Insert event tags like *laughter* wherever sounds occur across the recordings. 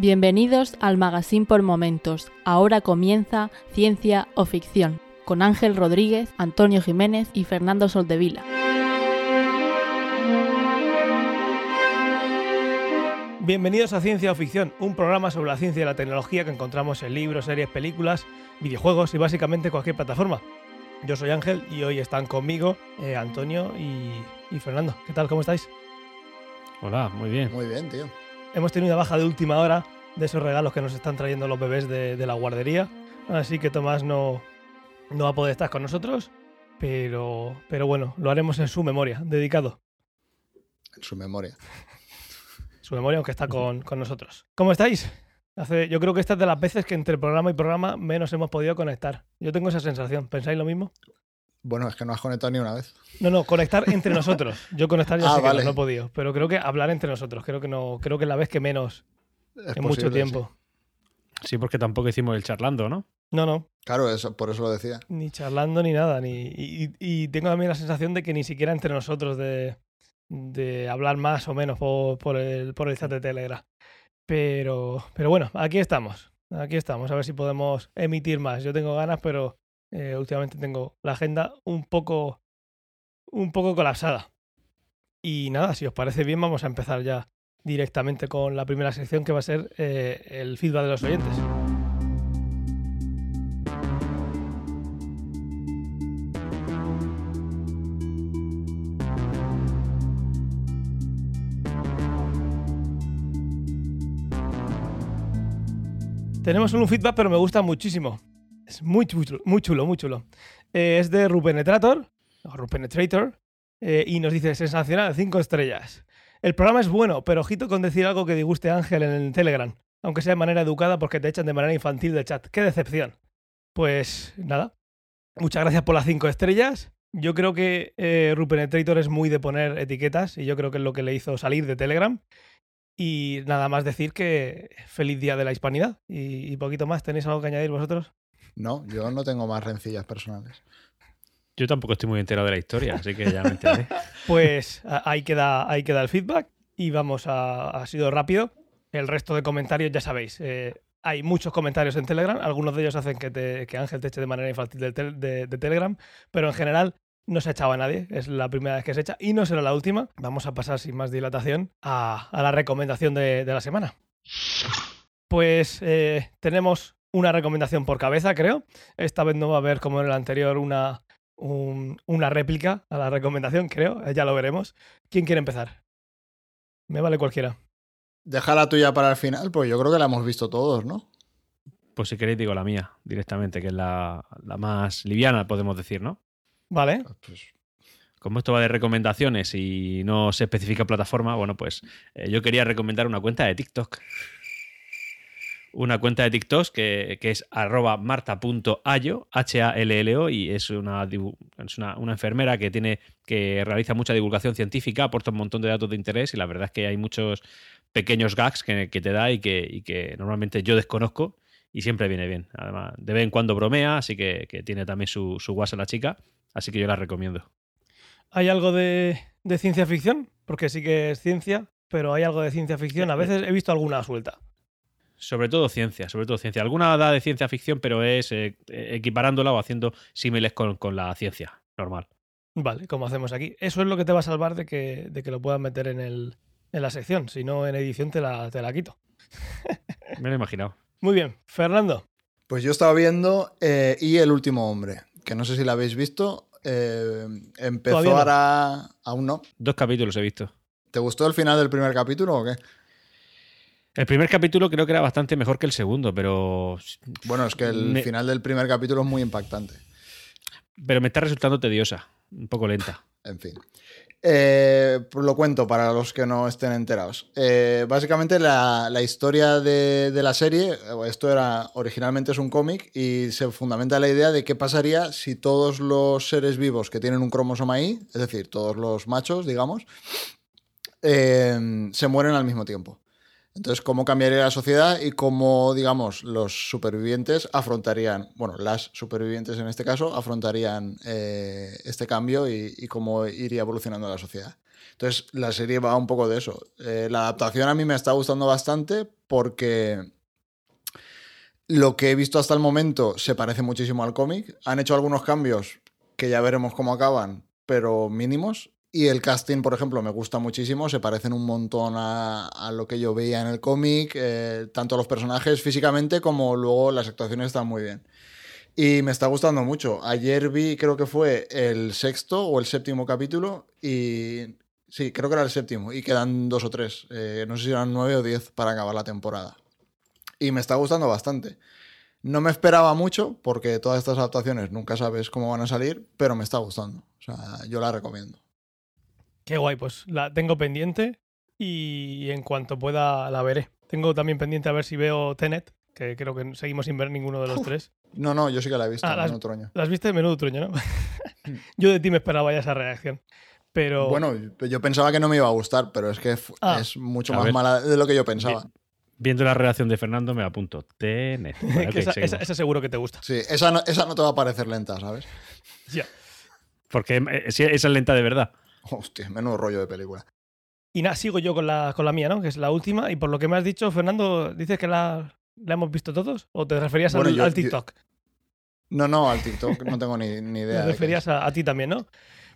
Bienvenidos al Magazine por Momentos. Ahora comienza Ciencia o Ficción con Ángel Rodríguez, Antonio Jiménez y Fernando Soldevila. Bienvenidos a Ciencia o Ficción, un programa sobre la ciencia y la tecnología que encontramos en libros, series, películas, videojuegos y básicamente cualquier plataforma. Yo soy Ángel y hoy están conmigo eh, Antonio y, y Fernando. ¿Qué tal? ¿Cómo estáis? Hola, muy bien. Muy bien, tío. Hemos tenido una baja de última hora de esos regalos que nos están trayendo los bebés de, de la guardería. Así que Tomás no, no va a poder estar con nosotros. Pero, pero bueno, lo haremos en su memoria, dedicado. En su memoria. *laughs* Su memoria, aunque está con, con nosotros. ¿Cómo estáis? Hace, yo creo que esta es de las veces que entre programa y programa menos hemos podido conectar. Yo tengo esa sensación. ¿Pensáis lo mismo? Bueno, es que no has conectado ni una vez. No, no, conectar entre nosotros. Yo conectar ya *laughs* Ah, sé que no, no he podido. Pero creo que hablar entre nosotros. Creo que no, creo que es la vez que menos Es en mucho tiempo. Sí, porque tampoco hicimos el charlando, ¿no? No, no. Claro, eso, por eso lo decía. Ni charlando ni nada. Ni, y, y- y tengo también la sensación de que ni siquiera entre nosotros de, de hablar más o menos por, por el, por el chat de Telegram. Pero, pero bueno, aquí estamos. Aquí estamos. A ver si podemos emitir más. Yo tengo ganas, pero eh, últimamente tengo la agenda un poco, un poco colapsada. Y nada, si os parece bien, vamos a empezar ya directamente con la primera sección que va a ser eh, el feedback de los oyentes. Tenemos un feedback, pero me gusta muchísimo. Muy chulo, muy chulo, muy chulo. Eh, es de Rupenetrator, o Rupenetrator, eh, y nos dice, sensacional, 5 estrellas. El programa es bueno, pero ojito con decir algo que disguste a Ángel en el Telegram, aunque sea de manera educada porque te echan de manera infantil de chat. ¡Qué decepción! Pues nada, muchas gracias por las 5 estrellas. Yo creo que eh, Rupenetrator es muy de poner etiquetas y yo creo que es lo que le hizo salir de Telegram. Y nada más decir que feliz día de la hispanidad. Y, y poquito más, ¿tenéis algo que añadir vosotros? No, yo no tengo más rencillas personales. Yo tampoco estoy muy entero de la historia, así que ya me enteré. *laughs* Pues ahí queda, ahí queda el feedback y vamos a... Ha sido rápido. El resto de comentarios ya sabéis. eh, hay muchos comentarios en Telegram. Algunos de ellos hacen que, te- que Ángel te eche de manera infantil de, tel- de- de Telegram. Pero en general no se ha echado a nadie. Es la primera vez que se echa y no será la última. Vamos a pasar sin más dilatación a, a la recomendación de, de la semana. Pues eh, tenemos una recomendación por cabeza, creo. Esta vez no va a haber, como en el anterior, una, un- una réplica a la recomendación, creo. Eh, Ya lo veremos. ¿Quién quiere empezar? Me vale cualquiera. Deja la tuya para el final, pues yo creo que la hemos visto todos, ¿no? Pues si queréis digo la mía directamente, que es la, la más liviana, podemos decir, ¿no? Vale. Pues, Como esto va de recomendaciones y no se especifica plataforma, bueno, pues eh, yo quería recomendar una cuenta de TikTok. Una cuenta de TikTok que, que es arroba marta.ayo, H-A-L-L-O, y es, una, es una, una enfermera que tiene que realiza mucha divulgación científica, aporta un montón de datos de interés y la verdad es que hay muchos pequeños gags que, que te da y que, y que normalmente yo desconozco y siempre viene bien. Además, de vez en cuando bromea, así que, que tiene también su, su guasa la chica, así que yo la recomiendo. ¿Hay algo de, de ciencia ficción? Porque sí que es ciencia, pero hay algo de ciencia ficción. A veces he visto alguna suelta. Sobre todo ciencia, sobre todo ciencia. Alguna da de ciencia ficción, pero es eh, equiparándola o haciendo símiles con, con la ciencia normal. Vale, como hacemos aquí. Eso es lo que te va a salvar de que, de que lo puedas meter en, el, en la sección. Si no, en edición te la, te la quito. Me lo he imaginado. Muy bien. Fernando. pues yo estaba viendo eh, Y el último hombre, que no sé si la habéis visto. eh, empezó no. ahora. Aún no. Dos capítulos he visto. ¿Te gustó el final del primer capítulo o qué? El primer capítulo creo que era bastante mejor que el segundo, pero, Bueno, es que el Me- final del primer capítulo es muy impactante. pero me está resultando tediosa, un poco lenta. En fin. Eh, pues lo cuento para los que no estén enterados. Eh, básicamente la, la historia de, de la serie, esto era originalmente es un cómic y se fundamenta en la idea de qué pasaría si todos los seres vivos que tienen un cromosoma Y, es decir, todos los machos, digamos, eh, se mueren al mismo tiempo. Entonces, ¿cómo cambiaría la sociedad y cómo, digamos, los supervivientes afrontarían, bueno, las supervivientes en este caso, afrontarían eh, este cambio y, cómo iría evolucionando la sociedad? Entonces, la serie va un poco de eso. Eh, la adaptación a mí me está gustando bastante, porque lo que he visto hasta el momento se parece muchísimo al cómic. Han hecho algunos cambios que ya veremos cómo acaban, pero mínimos. Y el casting, por ejemplo, me gusta muchísimo, se parecen un montón a, a lo que yo veía en el cómic, eh, tanto los personajes físicamente como luego las actuaciones están muy bien. Y me está gustando mucho. Ayer vi, creo que fue el sexto o el séptimo capítulo y sí, creo que era el séptimo y quedan dos o tres, eh, no sé si eran nueve o diez para acabar la temporada. Y me está gustando bastante. No me esperaba mucho porque todas estas adaptaciones nunca sabes cómo van a salir, pero me está gustando. O sea, yo la recomiendo. Qué guay, pues la tengo pendiente y en cuanto pueda la veré. Tengo también pendiente a ver si veo Tenet, que creo que seguimos sin ver ninguno de los Uf. tres. No, no, yo sí que la he visto Ah, las- otro año. Las viste de menudo truño, ¿no? *laughs* yo de ti me esperaba ya esa reacción. Pero Bueno, yo pensaba que no me iba a gustar, pero es que Ah. es mucho A más ver. mala de lo que yo pensaba. Viendo la redacción de Fernando, me apunto. Tenet. *laughs* Vale, esa, esa- esa seguro que te gusta. Sí, esa no, esa no te va a parecer lenta, ¿sabes? Ya. Porque eh, sí, esa es lenta de verdad. *laughs* Hostia, menudo rollo de película. Y nada, sigo yo con la, con la mía, ¿no? Que es la última. Y por lo que me has dicho, Fernando, ¿dices que la, la hemos visto todos? ¿O te referías Bueno, al, yo- al yo- TikTok? No, no, al TikTok no tengo ni, ni *laughs* idea. Te referías a, a ti también, ¿no?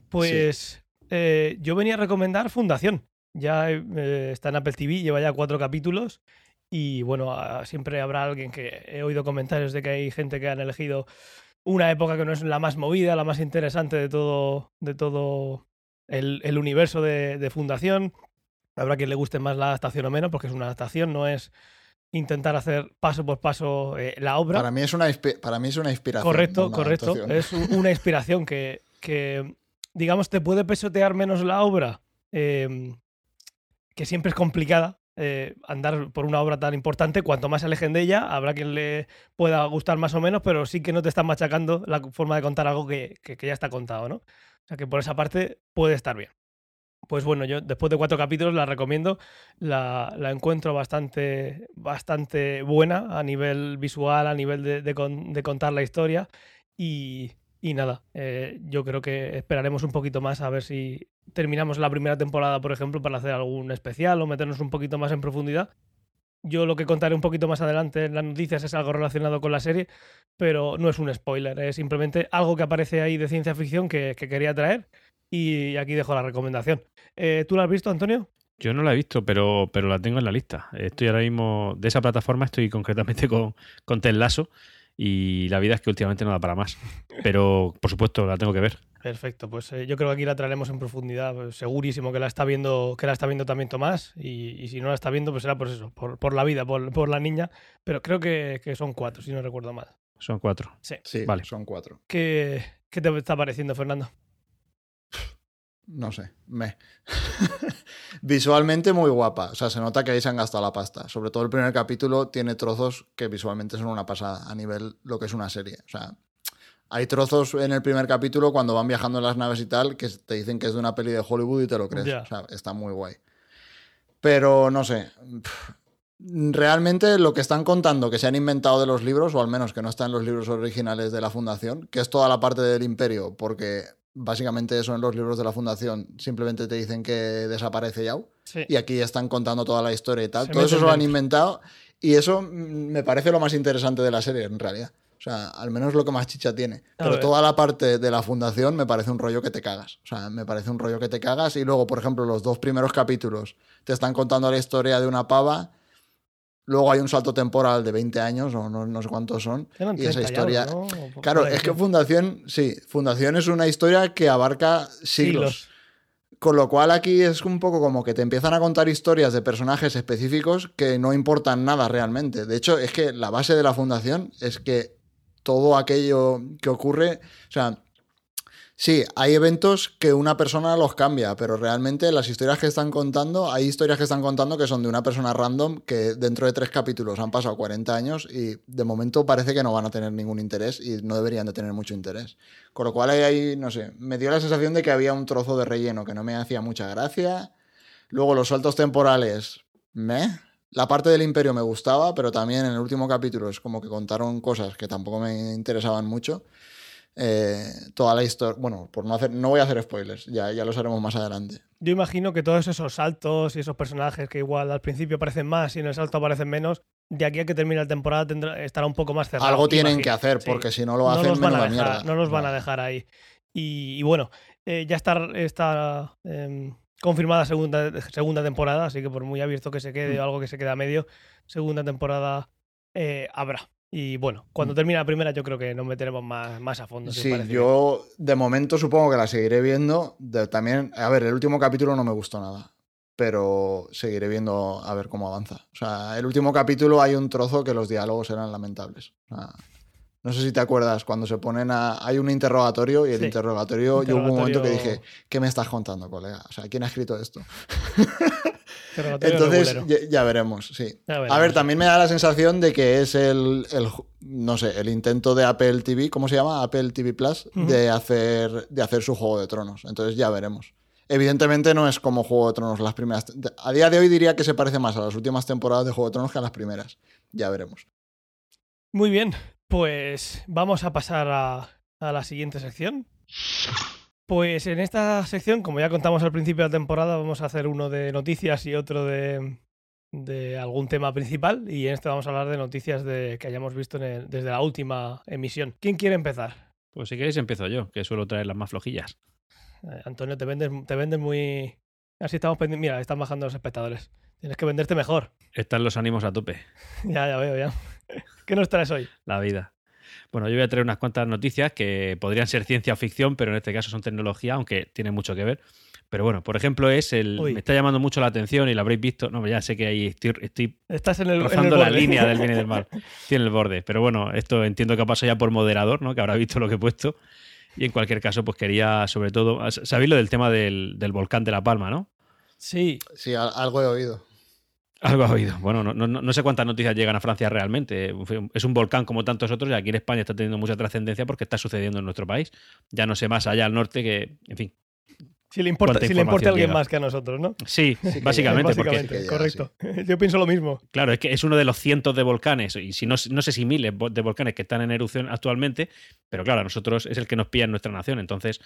Pues eh, yo venía a recomendar Fundación. Ya eh, está en Apple TV, lleva ya cuatro capítulos. Y bueno, siempre habrá alguien que he oído comentarios de que hay gente que han elegido una época que no es la más movida, la más interesante de todo, de todo el, el universo de, de Fundación. Habrá quien le guste más la adaptación o menos, porque es una adaptación, no es intentar hacer paso por paso eh, la obra. Para mí es una, para mí es una inspiración. Correcto, una correcto. adaptación. Es un- una inspiración que, que, digamos, te puede pesotear menos la obra, eh, que siempre es complicada. eh, andar por una obra tan importante, cuanto más se alejen de ella, habrá quien le pueda gustar más o menos, pero sí que no te están machacando la forma de contar algo que, que- que ya está contado, ¿no? O sea que por esa parte puede estar bien. Pues bueno, yo después de cuatro capítulos la recomiendo. La, encuentro bastante, bastante buena a nivel visual, a nivel de, de con- de contar la historia. Y, y nada, eh, yo creo que esperaremos un poquito más a ver si terminamos la primera temporada, por ejemplo, para hacer algún especial o meternos un poquito más en profundidad. Yo lo que contaré un poquito más adelante en las noticias es algo relacionado con la serie, pero no es un spoiler, es simplemente algo que aparece ahí de ciencia ficción que, que quería traer y aquí dejo la recomendación. Eh, ¿Tú la has visto, Antonio? Yo no la he visto, pero, pero la tengo en la lista. Estoy ahora mismo de esa plataforma, estoy concretamente *laughs* con, con Ted Lasso y la vida es que últimamente no da para más. Pero, por supuesto, la tengo que ver. Perfecto, pues eh, yo creo que aquí la traeremos en profundidad. pues, segurísimo que la está viendo, que la está viendo también Tomás. Y, y si no la está viendo, pues será por eso, por, por la vida, por, por la niña. Pero creo que, que son cuatro, si no recuerdo mal. Son cuatro. Sí. Sí, Vale. son cuatro. ¿Qué, qué te está pareciendo, Fernando? No sé, me. *laughs* visualmente muy guapa. O sea, se nota que ahí se han gastado la pasta. Sobre todo el primer capítulo tiene trozos que visualmente son una pasada a nivel lo que es una serie. O sea, hay trozos en el primer capítulo cuando van viajando en las naves y tal que te dicen que es de una peli de Hollywood y te lo crees. Ya. O sea, está muy guay. Pero no sé. Realmente lo que están contando que se han inventado de los libros, o al menos que no está en los libros originales de la Fundación, que es toda la parte del imperio, porque básicamente eso en los libros de la Fundación simplemente te dicen que desaparece Yao, Sí. y aquí están contando toda la historia y tal. Se Todo eso lo han inventado, y eso mm, me parece lo más interesante de la serie, en realidad. O sea, al menos lo que más chicha tiene. Pero ver. toda la parte de la fundación me parece un rollo que te cagas. O sea, me parece un rollo que te cagas. Y luego, por ejemplo, los dos primeros capítulos te están contando la historia de una pava. Luego hay un salto temporal de 20 años, o no, no sé cuántos son. Y esa 30 y historia. Claro, es que. Fundación, sí, Fundación es una historia que abarca siglos. Siglos. Con lo cual aquí es un poco como que te empiezan a contar historias de personajes específicos que no importan nada realmente. De hecho, es que la base de la fundación es que todo aquello que ocurre, o sea, sí, hay eventos que una persona los cambia, pero realmente las historias que están contando, hay historias que están contando que son de una persona random que dentro de tres capítulos han pasado 40 años y de momento parece que no van a tener ningún interés y no deberían de tener mucho interés. Con lo cual ahí, no sé, me dio la sensación de que había un trozo de relleno que no me hacía mucha gracia. Luego los saltos temporales, me. La parte del imperio me gustaba, pero también en el último capítulo es como que contaron cosas que tampoco me interesaban mucho. eh, toda la historia. Bueno, por no hacer, no voy a hacer spoilers, ya, ya los haremos más adelante. Yo imagino que todos esos saltos y esos personajes que igual al principio aparecen más y en el salto aparecen menos, de aquí a que termine la temporada tendrá, estará un poco más cerrado. Algo tienen imagino. que hacer, Sí. porque si no lo no hacen, los van a dejar, mierda. no los van a No. dejar ahí. Y, y bueno, eh, ya está, está em, confirmada segunda, segunda temporada, así que por muy abierto que se quede o algo que se quede a medio, segunda temporada eh, habrá. Y bueno, cuando Mm. termine la primera yo creo que nos meteremos más, más a fondo. si Sí, bien. yo de momento supongo que la seguiré viendo. De- también, a ver, el último capítulo no me gustó nada, pero seguiré viendo a ver cómo avanza. O sea, el último capítulo hay un trozo que los diálogos eran lamentables. O sea, no sé si te acuerdas, cuando se ponen a... Hay un interrogatorio y el Sí. interrogatorio, yo hubo un momento que Interrogatorio- dije, ¿qué me estás contando, colega? O sea, ¿quién ha escrito esto? *laughs* Interrogatorio Entonces, ya, ya veremos, sí. Ya A veremos, ver, sí. también me da la sensación de que es el, el no sé, el intento de Apple TV, ¿cómo se llama? Apple TV Plus, de, hacer, de hacer su Juego de Tronos. Entonces ya veremos. Evidentemente no es como Juego de Tronos las primeras. A día de hoy diría que se parece más a las últimas temporadas de Juego de Tronos que a las primeras. Ya veremos. Muy bien, pues vamos a pasar a, a la siguiente sección. Pues en esta sección, como ya contamos al principio de la temporada, vamos a hacer uno de noticias y otro de, de algún tema principal. Y en este vamos a hablar de noticias de, que hayamos visto en el- desde la última emisión. ¿Quién quiere empezar? Pues si queréis empiezo yo, que suelo traer las más flojillas. Eh, Antonio, te vendes, te vendes muy... Así estamos pendientes. Mira, están bajando los espectadores. Tienes que venderte mejor. Están los ánimos a tope, *laughs* Ya, ya veo, ya. *laughs* ¿Qué nos traes hoy? la vida. Bueno, yo voy a traer unas cuantas noticias que podrían ser ciencia o ficción, pero en este caso son tecnología, aunque tiene mucho que ver. Pero bueno, por ejemplo, es el. Uy. Me está llamando mucho la atención y lo habréis visto. No, ya sé que ahí estoy, estoy Estás en el, en el rozando la borde. línea del bien y del mal. *laughs* Tiene el borde. Pero bueno, esto entiendo que ha pasado ya por moderador, ¿no? Que habrá visto lo que he puesto. Y en cualquier caso, pues quería, sobre todo. ¿Sabéis lo del tema del, del volcán de La Palma, no? Sí, Sí, al- algo he oído. Algo ha oído. Bueno, no, no, no sé cuántas noticias llegan a Francia realmente. Es un volcán como tantos otros y aquí en España está teniendo mucha trascendencia porque está sucediendo en nuestro país. Ya no sé más allá al norte que, en fin. si le importa, ¿Cuánta si le importa a alguien llega? más que a nosotros, ¿no? Sí, *laughs* básicamente, porque Sí llega, correcto. *laughs* Yo pienso lo mismo. Claro, es que es uno de los cientos de volcanes, y si no, no sé si miles de volcanes que están en erupción actualmente, pero claro, a nosotros es el que nos pilla en nuestra nación, entonces,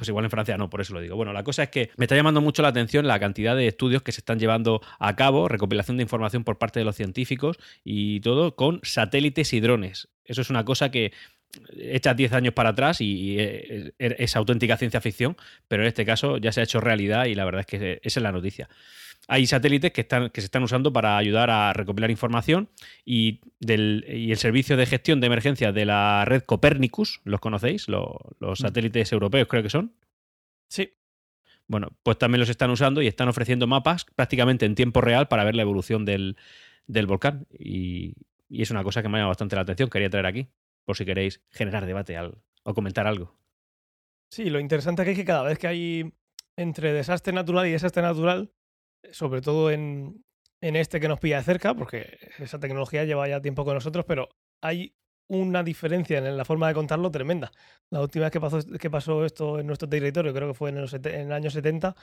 pues igual en Francia no, por eso lo digo. Bueno, la cosa es que me está llamando mucho la atención la cantidad de estudios que se están llevando a cabo, recopilación de información por parte de los científicos y todo con satélites y drones. Eso es una cosa que echas 10 años para atrás y, es, es auténtica ciencia ficción, pero en este caso ya se ha hecho realidad y la verdad es que esa es la noticia. Hay satélites que, están, que se están usando para ayudar a recopilar información y, del, y el servicio de gestión de emergencia de la red Copernicus, ¿los conocéis? Lo- los satélites europeos creo que son. Sí. Bueno, pues también los están usando y están ofreciendo mapas prácticamente en tiempo real para ver la evolución del, del volcán. Y, y es una cosa que me ha llamado bastante la atención. Quería traer aquí, por si queréis generar debate al- o comentar algo. Sí, lo interesante aquí es que cada vez que hay entre desastre natural y desastre natural, sobre todo en, en este que nos pilla de cerca, porque esa tecnología lleva ya tiempo con nosotros, pero hay una diferencia en la forma de contarlo tremenda. La última vez que pasó, que pasó esto en nuestro territorio, creo que fue en, los en el año 70,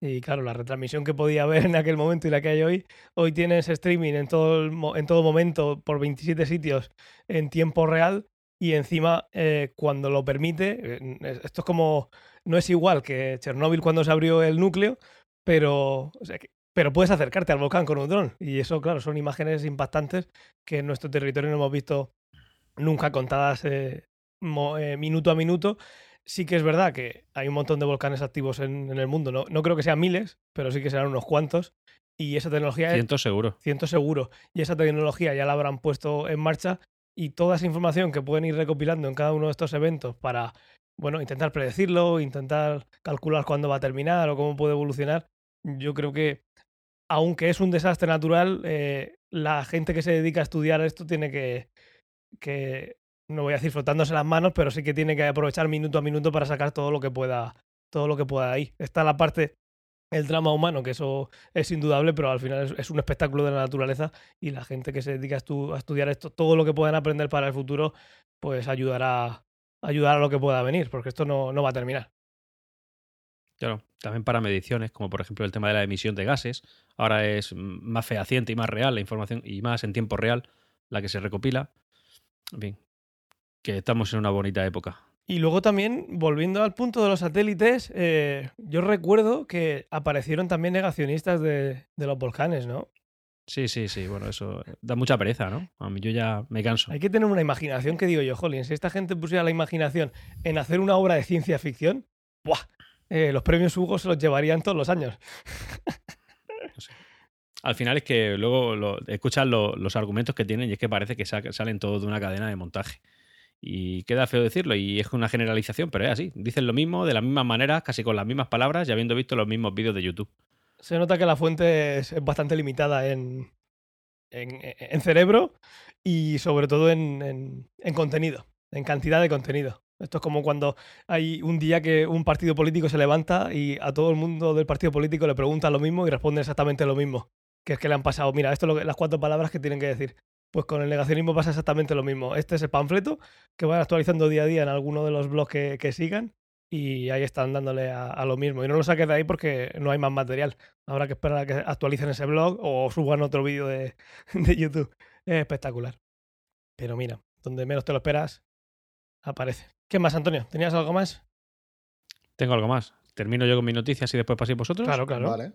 y claro, la retransmisión que podía haber en aquel momento y la que hay hoy, hoy tienes streaming en todo, en todo momento por 27 sitios en tiempo real y encima eh, cuando lo permite, eh, es- esto es como, no es igual que Chernóbil cuando se abrió el núcleo, pero, o sea, que- pero puedes acercarte al volcán con un dron y eso, claro, son imágenes impactantes que en nuestro territorio no hemos visto nunca contadas eh, mo- eh, minuto a minuto. Sí que es verdad que hay un montón de volcanes activos en, en el mundo, no, no creo que sean miles, pero sí que serán unos cuantos. Y esa tecnología Ciento seguro. ciento seguro. Y esa tecnología ya la habrán puesto en marcha y toda esa información que pueden ir recopilando en cada uno de estos eventos para, bueno, intentar predecirlo, intentar calcular cuándo va a terminar o cómo puede evolucionar, yo creo que, aunque es un desastre natural, eh, la gente que se dedica a estudiar esto tiene que, que, no voy a decir frotándose las manos, pero sí que tiene que aprovechar minuto a minuto para sacar todo lo que pueda, todo lo que pueda ahí. Está la parte el drama humano, que eso es indudable, pero al final es, un espectáculo de la naturaleza y la gente que se dedica a, estu- a estudiar esto, todo lo que puedan aprender para el futuro, pues ayudará, ayudará a lo que pueda venir, porque esto no va a terminar. Claro, también para mediciones, como por ejemplo el tema de la emisión de gases. Ahora es más fehaciente y más real la información y más en tiempo real la que se recopila. En fin, que estamos en una bonita época. Y luego también, volviendo al punto de los satélites, eh, yo recuerdo que aparecieron también negacionistas de, de los volcanes, ¿no? Sí, sí, sí. Bueno, eso da mucha pereza, ¿no? A mí yo ya me canso. Hay que tener una imaginación que digo yo, jolín, si esta gente pusiera la imaginación en hacer una obra de ciencia ficción, ¡buah! Eh, los premios Hugo se los llevarían todos los años. Al final es que luego lo, escuchas lo- los argumentos que tienen y es que parece que sa- salen todos de una cadena de montaje. Y queda feo decirlo y es una generalización, pero es así. Dicen lo mismo de las mismas maneras, casi con las mismas palabras y habiendo visto los mismos vídeos de YouTube. Se nota que la fuente es, es bastante limitada en, en, en cerebro y sobre todo en, en- en contenido, en cantidad de contenido. Esto es como cuando hay un día que un partido político se levanta y a todo el mundo del partido político le pregunta lo mismo y responde exactamente lo mismo. Que es que le han pasado, mira, esto es lo que- las cuatro palabras que tienen que decir. Pues con el negacionismo pasa exactamente lo mismo. Este es el panfleto que van actualizando día a día en alguno de los blogs que, que sigan y ahí están dándole a, a lo mismo. Y no lo saques de ahí porque no hay más material. Habrá que esperar a que actualicen ese blog o suban otro vídeo de, *laughs* de YouTube. Es espectacular. Pero mira, donde menos te lo esperas, aparece. ¿Qué más, Antonio? ¿Tenías algo más? Tengo algo más. Termino yo con mis noticias y después paséis vosotros. Claro, claro. Vale.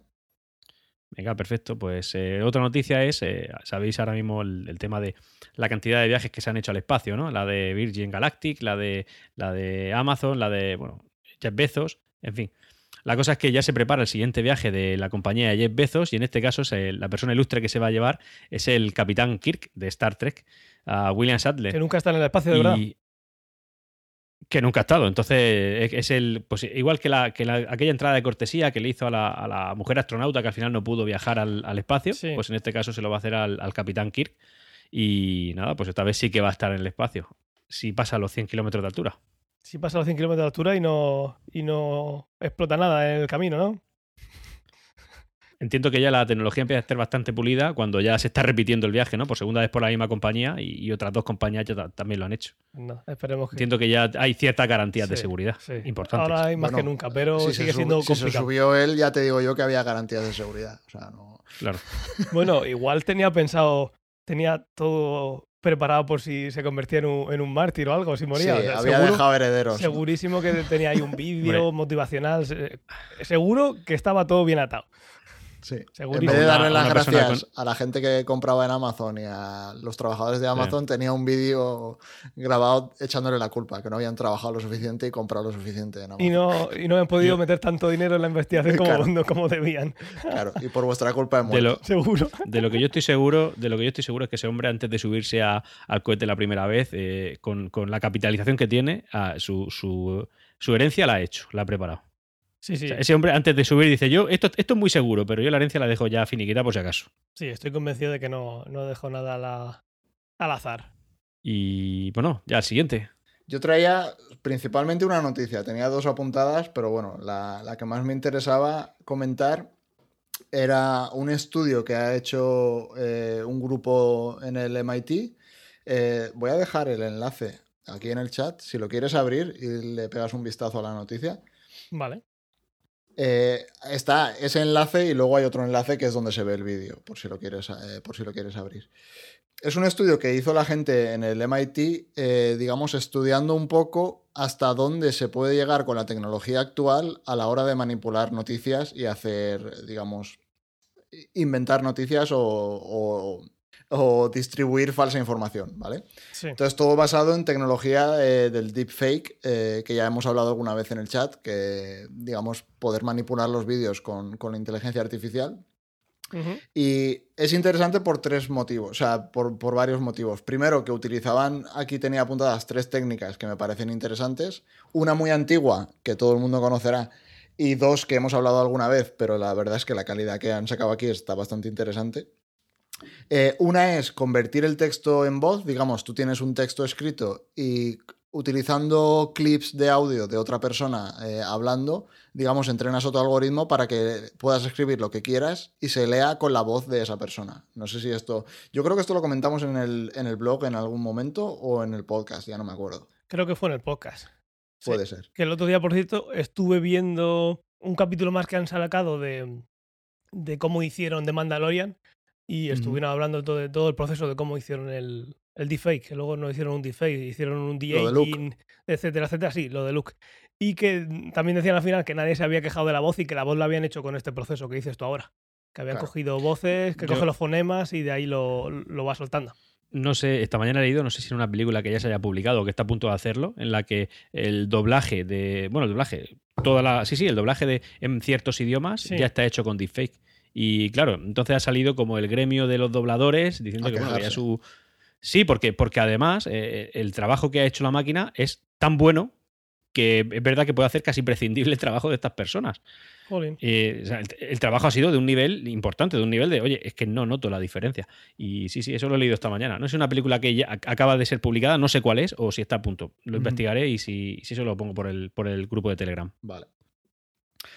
Venga, perfecto. Pues eh, otra noticia es, eh, sabéis ahora mismo el, el tema de la cantidad de viajes que se han hecho al espacio, ¿no? La de Virgin Galactic, la de, la de Amazon, la de, bueno, Jeff Bezos, en fin. La cosa es que ya se prepara el siguiente viaje de la compañía de Jeff Bezos y en este caso se- la persona ilustre que se va a llevar es el capitán Kirk de Star Trek, a William Sadler. Que nunca está en el espacio, de verdad. Que nunca ha estado. Entonces, es, el. Pues igual que, la, que la- aquella entrada de cortesía que le hizo a la, a la mujer astronauta que al final no pudo viajar al, al espacio, Sí. pues en este caso se lo va a hacer al, al capitán Kirk. Y nada, pues esta vez sí que va a estar en el espacio. Si pasa los 100 kilómetros de altura. Si pasa los 100 kilómetros de altura y no, y no explota nada en el camino, ¿no? Entiendo que ya la tecnología empieza a estar bastante pulida cuando ya se está repitiendo el viaje, ¿no? Por segunda vez por la misma compañía y, y otras dos compañías ya ta- también lo han hecho. No, esperemos que. Entiendo que ya hay ciertas garantías de seguridad sí. importantes. Ahora hay más Bueno, que nunca, pero si sigue siendo si se complicado. subió él, ya te digo yo que había garantías de seguridad. O sea, no. Claro. *laughs* Bueno, igual tenía pensado, tenía todo preparado por si se convertía en un, en un mártir o algo, si moría. Sí, O sea, había seguro, dejado herederos. segurísimo que tenía ahí un *laughs* vídeo motivacional. se- Seguro que estaba todo bien atado. Sí. En vez de darle Una- las gracias a la gente que compraba en Amazon y a los trabajadores de Amazon, tenía un vídeo grabado echándole la culpa, que no habían trabajado lo suficiente y comprado lo suficiente en Amazon. Y no, y no han podido meter tanto dinero en la investigación como, Claro. no como debían. Claro, y por vuestra culpa he De muerto. lo, Seguro. De lo que yo estoy seguro, de lo que yo estoy seguro es que ese hombre antes de subirse a- al cohete la primera vez, eh, con, con la capitalización que tiene, ah, su, su- su herencia la ha hecho, la ha preparado. Sí, sí. O sea, ese hombre antes de subir dice yo esto, esto es muy seguro, pero yo la herencia la dejo ya finiquita por si acaso. Sí, estoy convencido de que no, no dejó nada a la- al azar. Y bueno, ya el siguiente. Yo traía principalmente una noticia, tenía dos apuntadas, pero bueno, la, la que más me interesaba comentar era un estudio que ha hecho eh, un grupo en el MIT. Eh, voy a dejar el enlace aquí en el chat, si lo quieres abrir y le pegas un vistazo a la noticia. Vale. Eh, está ese enlace y luego hay otro enlace que es donde se ve el vídeo, por si lo quieres, eh, por si lo quieres abrir. Es un estudio que hizo la gente en el MIT, eh, digamos, estudiando un poco hasta dónde se puede llegar con la tecnología actual a la hora de manipular noticias y hacer, digamos, inventar noticias o, o- o distribuir falsa información, ¿vale? Sí. Entonces, todo basado en tecnología eh, del deepfake, eh, que ya hemos hablado alguna vez en el chat, que, digamos, poder manipular los vídeos con, con la inteligencia artificial. Y es interesante por tres motivos, o sea, por, por varios motivos. Primero, que utilizaban, aquí tenía apuntadas tres técnicas que me parecen interesantes. Una muy antigua, que todo el mundo conocerá, y dos que hemos hablado alguna vez, pero la verdad es que la calidad que han sacado aquí está bastante interesante. Eh, una es convertir el texto en voz, digamos, tú tienes un texto escrito y utilizando clips de audio de otra persona eh, hablando, digamos, entrenas otro algoritmo para que puedas escribir lo que quieras y se lea con la voz de esa persona. No sé si esto... Yo creo que esto lo comentamos en el, en el blog en algún momento o en el podcast, ya no me acuerdo. Creo que fue en el podcast. Sí. Puede ser. Que el otro día, por cierto, estuve viendo un capítulo más que han sacado de, de cómo hicieron The Mandalorian y estuvieron hablando todo, de todo el proceso de cómo hicieron el, el deepfake, que luego no hicieron un deepfake, hicieron un de etcétera, etcétera, sí, lo de Luke. Y que también decían al final que nadie se había quejado de la voz y que la voz la habían hecho con este proceso que dices tú ahora. Que habían Claro. cogido voces, que Yo- coge los fonemas y de ahí lo, lo va soltando. No sé, esta mañana he leído, no sé si en una película que ya se haya publicado o que está a punto de hacerlo, en la que el doblaje de. Bueno, el doblaje. Toda la. Sí, sí, el doblaje de en ciertos idiomas Sí. ya está hecho con deepfake. Y claro, entonces ha salido como el gremio de los dobladores diciendo A que, bueno, quejarse. su. Sí, porque, porque además eh, el trabajo que ha hecho la máquina es tan bueno que es verdad que puede hacer casi prescindible el trabajo de estas personas. Eh, o sea, el, el trabajo ha sido de un nivel importante, de un nivel de, oye, es que no noto la diferencia. Y sí, sí, eso lo he leído esta mañana. No es una película que ya ac- acaba de ser publicada, no sé cuál es o si está a punto. Lo investigaré y si, si eso lo pongo por el, por el grupo de Telegram. Vale.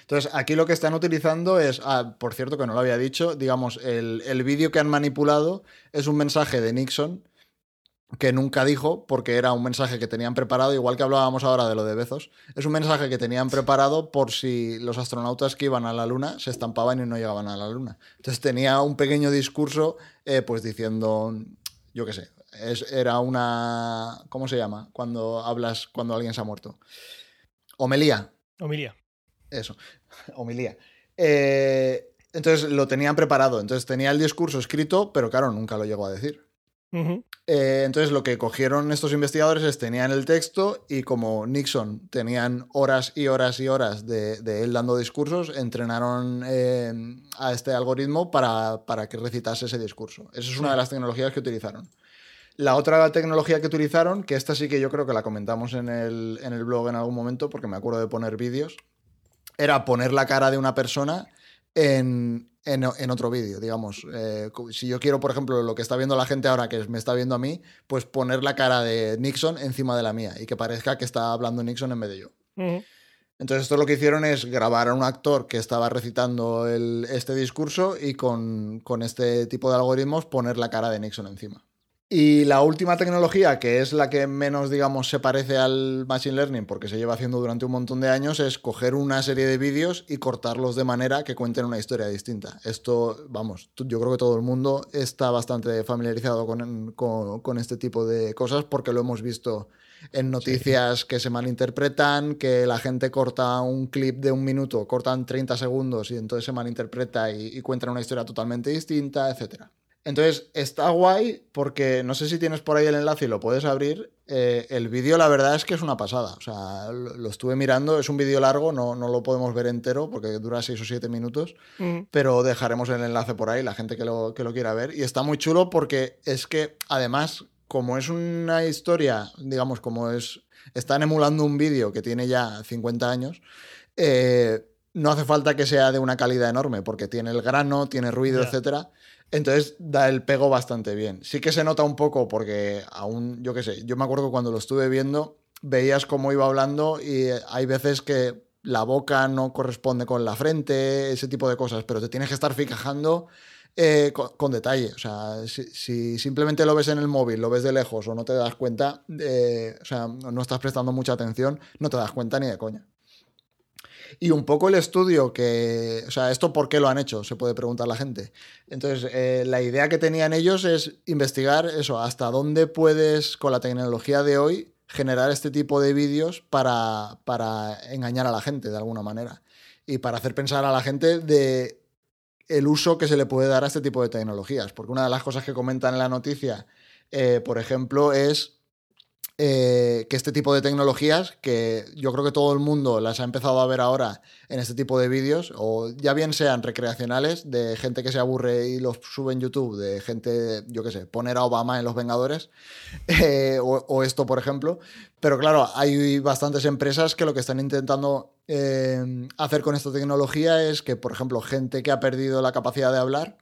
Entonces, aquí lo que están utilizando es, ah, por cierto, que no lo había dicho, digamos, el, el vídeo que han manipulado es un mensaje de Nixon que nunca dijo, porque era un mensaje que tenían preparado, igual que hablábamos ahora de lo de Bezos, es un mensaje que tenían preparado por si los astronautas que iban a la Luna se estampaban y no llegaban a la Luna. Entonces tenía un pequeño discurso, eh, pues diciendo, yo qué sé, es, era una, ¿cómo se llama? Cuando hablas, cuando alguien se ha muerto. Homelía, Homilia. Eso, *laughs* homilía. Eh, entonces lo tenían preparado, entonces tenía el discurso escrito, pero claro, nunca lo llegó a decir. Eh, entonces lo que cogieron estos investigadores es tenían el texto y como Nixon tenían horas y horas y horas de, de él dando discursos, entrenaron eh, a este algoritmo para, para que recitase ese discurso. Esa es una de las tecnologías que utilizaron. La otra tecnología que utilizaron, que esta sí que yo creo que la comentamos en el, en el blog en algún momento, porque me acuerdo de poner vídeos, era poner la cara de una persona en, en, en otro vídeo, digamos. Eh, si yo quiero, por ejemplo, lo que está viendo la gente ahora, que me está viendo a mí, pues poner la cara de Nixon encima de la mía y que parezca que está hablando Nixon en vez de yo. Entonces, esto lo que hicieron es grabar a un actor que estaba recitando el- este discurso y con, con este tipo de algoritmos poner la cara de Nixon encima. Y la última tecnología, que es la que menos, digamos, se parece al Machine Learning, porque se lleva haciendo durante un montón de años, es coger una serie de vídeos y cortarlos de manera que cuenten una historia distinta. Esto, vamos, yo creo que todo el mundo está bastante familiarizado con, con- con este tipo de cosas porque lo hemos visto en noticias que se malinterpretan, que la gente corta un clip de un minuto, cortan 30 segundos y entonces se malinterpreta y, y cuentan una historia totalmente distinta, etcétera. Entonces está guay porque no sé si tienes por ahí el enlace y lo puedes abrir. Eh, el vídeo la verdad es que es una pasada. O sea, lo, lo estuve mirando, es un vídeo largo, no, no lo podemos ver entero porque dura 6 o 7 minutos, Ujú. pero dejaremos el enlace por ahí, la gente que lo, que lo quiera ver. Y está muy chulo porque es que además, como es una historia, digamos, como es... Están emulando un vídeo que tiene ya 50 años. eh, no hace falta que sea de una calidad enorme porque tiene el grano, tiene ruido, Ya. etcétera. Entonces da el pego bastante bien. Sí que se nota un poco porque aún, yo qué sé, yo me acuerdo cuando lo estuve viendo, veías cómo iba hablando y eh, hay veces que la boca no corresponde con la frente, ese tipo de cosas, pero te tienes que estar fijando eh, con, detalle. O sea, si, si simplemente lo ves en el móvil, lo ves de lejos o no te das cuenta, eh, o sea, no estás prestando mucha atención, no te das cuenta ni de coña. Y un poco el estudio que, o sea, ¿esto por qué lo han hecho? Se puede preguntar la gente. Entonces, eh, la idea que tenían ellos es investigar eso, hasta dónde puedes, con la tecnología de hoy, generar este tipo de vídeos para, para engañar a la gente de alguna manera. Y para hacer pensar a la gente de el uso que se le puede dar a este tipo de tecnologías. Porque una de las cosas que comentan en la noticia, eh, por ejemplo, es eh, que este tipo de tecnologías, que yo creo que todo el mundo las ha empezado a ver ahora en este tipo de vídeos, o ya bien sean recreacionales, de gente que se aburre y los sube en YouTube, de gente, yo qué sé, poner a Obama en Los Vengadores, *laughs* eh, o, esto, por ejemplo. Pero claro, hay bastantes empresas que lo que están intentando eh, hacer con esta tecnología es que, por ejemplo, gente que ha perdido la capacidad de hablar,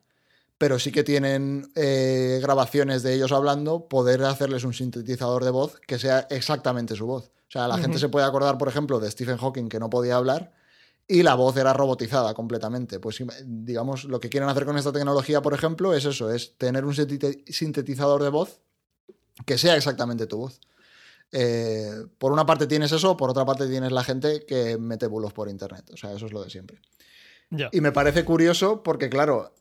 pero sí que tienen eh, grabaciones de ellos hablando, poder hacerles un sintetizador de voz que sea exactamente su voz. O sea, la gente se puede acordar, por ejemplo, de Stephen Hawking que no podía hablar y la voz era robotizada completamente. Pues digamos, lo que quieren hacer con esta tecnología, por ejemplo, es eso, es tener un sinteti- sintetizador de voz que sea exactamente tu voz. Eh, por una parte tienes eso, por otra parte tienes la gente que mete bulos por internet. O sea, eso es lo de siempre. Y me parece curioso porque, claro,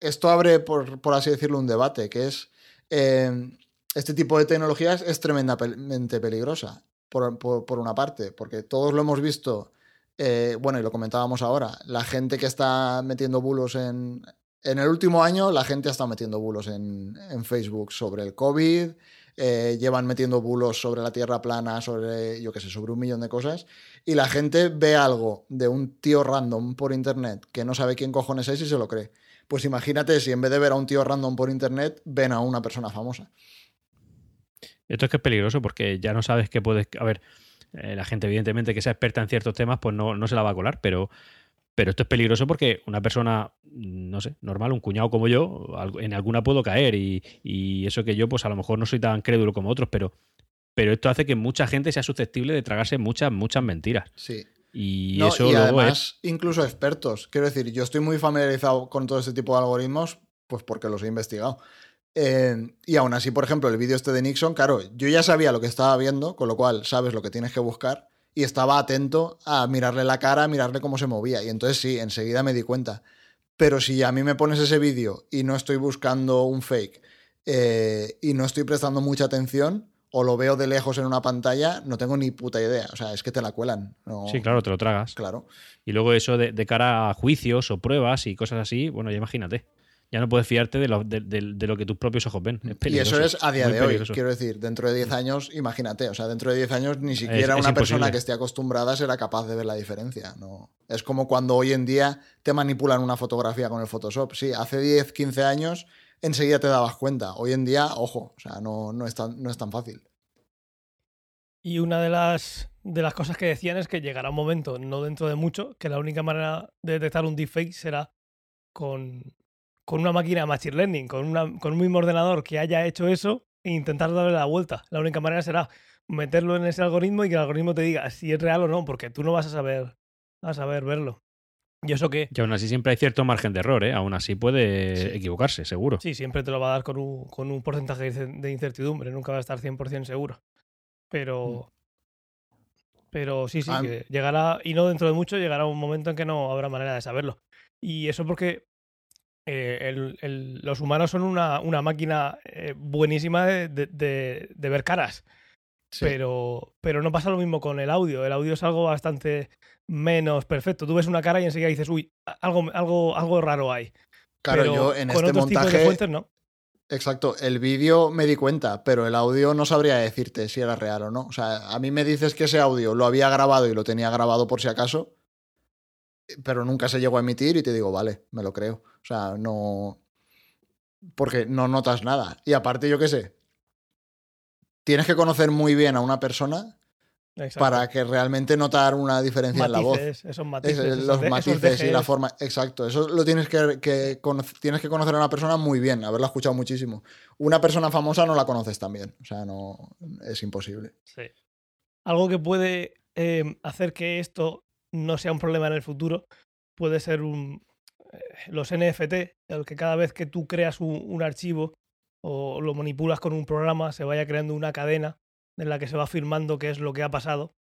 esto abre, por, así decirlo, un debate, que es, eh, este tipo de tecnologías es tremendamente peligrosa, por, por, una parte, porque todos lo hemos visto, eh, bueno, y lo comentábamos ahora, la gente que está metiendo bulos en... En el último año la gente ha estado metiendo bulos en, en Facebook sobre el COVID, eh, llevan metiendo bulos sobre la Tierra plana, sobre, yo qué sé, sobre un millón de cosas, y la gente ve algo de un tío random por internet que no sabe quién cojones es y se lo cree. Pues imagínate si en vez de ver a un tío random por internet, ven a una persona famosa. Esto es que es peligroso porque ya no sabes qué puedes. A ver, eh, la gente, evidentemente, que sea experta en ciertos temas, pues no, no se la va a colar, pero pero esto es peligroso porque una persona, no sé, normal, un cuñado como yo, en alguna puedo caer y, eso que yo, pues a lo mejor no soy tan crédulo como otros, pero, pero esto hace que mucha gente sea susceptible de tragarse muchas, muchas mentiras. Sí. Y eso y además, incluso expertos. Quiero decir, yo estoy muy familiarizado con todo este tipo de algoritmos, pues porque los he investigado. Eh, y aún así, por ejemplo, el vídeo este de Nixon, claro, yo ya sabía lo que estaba viendo, con lo cual sabes lo que tienes que buscar y estaba atento a mirarle la cara, a mirarle cómo se movía. Y entonces sí, enseguida me di cuenta. Pero si a mí me pones ese vídeo y no estoy buscando un fake eh, y no estoy prestando mucha atención o lo veo de lejos en una pantalla, no tengo ni puta idea. O sea, es que te la cuelan. Sí, claro, te lo tragas. Claro. Y luego eso de, de cara a juicios o pruebas y cosas así, bueno, ya imagínate ya no puedes fiarte de lo, de, lo, que tus propios ojos ven. y eso es a día de hoy. Quiero decir, dentro de 10 años, imagínate, o sea, dentro de 10 años ni siquiera una persona que esté acostumbrada será capaz de ver la diferencia. No. Es como cuando hoy en día te manipulan una fotografía con el Photoshop. Sí, hace 10, 15 años enseguida te dabas cuenta. Hoy en día, ojo, o sea, no, no, es, tan, no es tan fácil. Y una de las, de las cosas que decían es que llegará un momento, no dentro de mucho, que la única manera de detectar un deepfake será con con una máquina de Machine Learning, con, una, con un mismo ordenador que haya hecho eso e intentar darle la vuelta. La única manera será meterlo en ese algoritmo y que el algoritmo te diga si es real o no, porque tú no vas a saber, a saber verlo. Y eso que... Y aún así siempre hay cierto margen de error, ¿eh? Aún así puede equivocarse, seguro. Sí, siempre te lo va a dar con un, con un porcentaje de incertidumbre, nunca va a estar 100% seguro. Pero... Mm. Pero sí, sí, que llegará, y no dentro de mucho, llegará un momento en que no habrá manera de saberlo. Y eso porque eh, los humanos son una, máquina eh, buenísima de, ver caras. Pero, pero no pasa lo mismo con el audio. El audio es algo bastante menos perfecto. Tú ves una cara y enseguida dices, uy, algo, algo, algo raro hay. Claro, yo en este montaje. no. Exacto, el vídeo me di cuenta, pero el audio no sabría decirte si era real o no. O sea, a mí me dices que ese audio lo había grabado y lo tenía grabado por si acaso, pero nunca se llegó a emitir y te digo, vale, me lo creo. O sea, no. Porque no notas nada. Y aparte, yo qué sé. Tienes que conocer muy bien a una persona para que realmente notar una diferencia en la voz. Esos matices, los matices y la forma. Exacto. Eso lo tienes que, tienes que conocer a una persona muy bien, haberla escuchado muchísimo. Una persona famosa no la conoces tan bien. O sea, no. Es imposible. Sí. Algo que puede eh, hacer que esto no sea un problema en el futuro puede ser un, eh, los NFT, el que cada vez que tú creas un, archivo o lo manipulas con un programa, se vaya creando una cadena en la que se va afirmando qué es lo que ha pasado,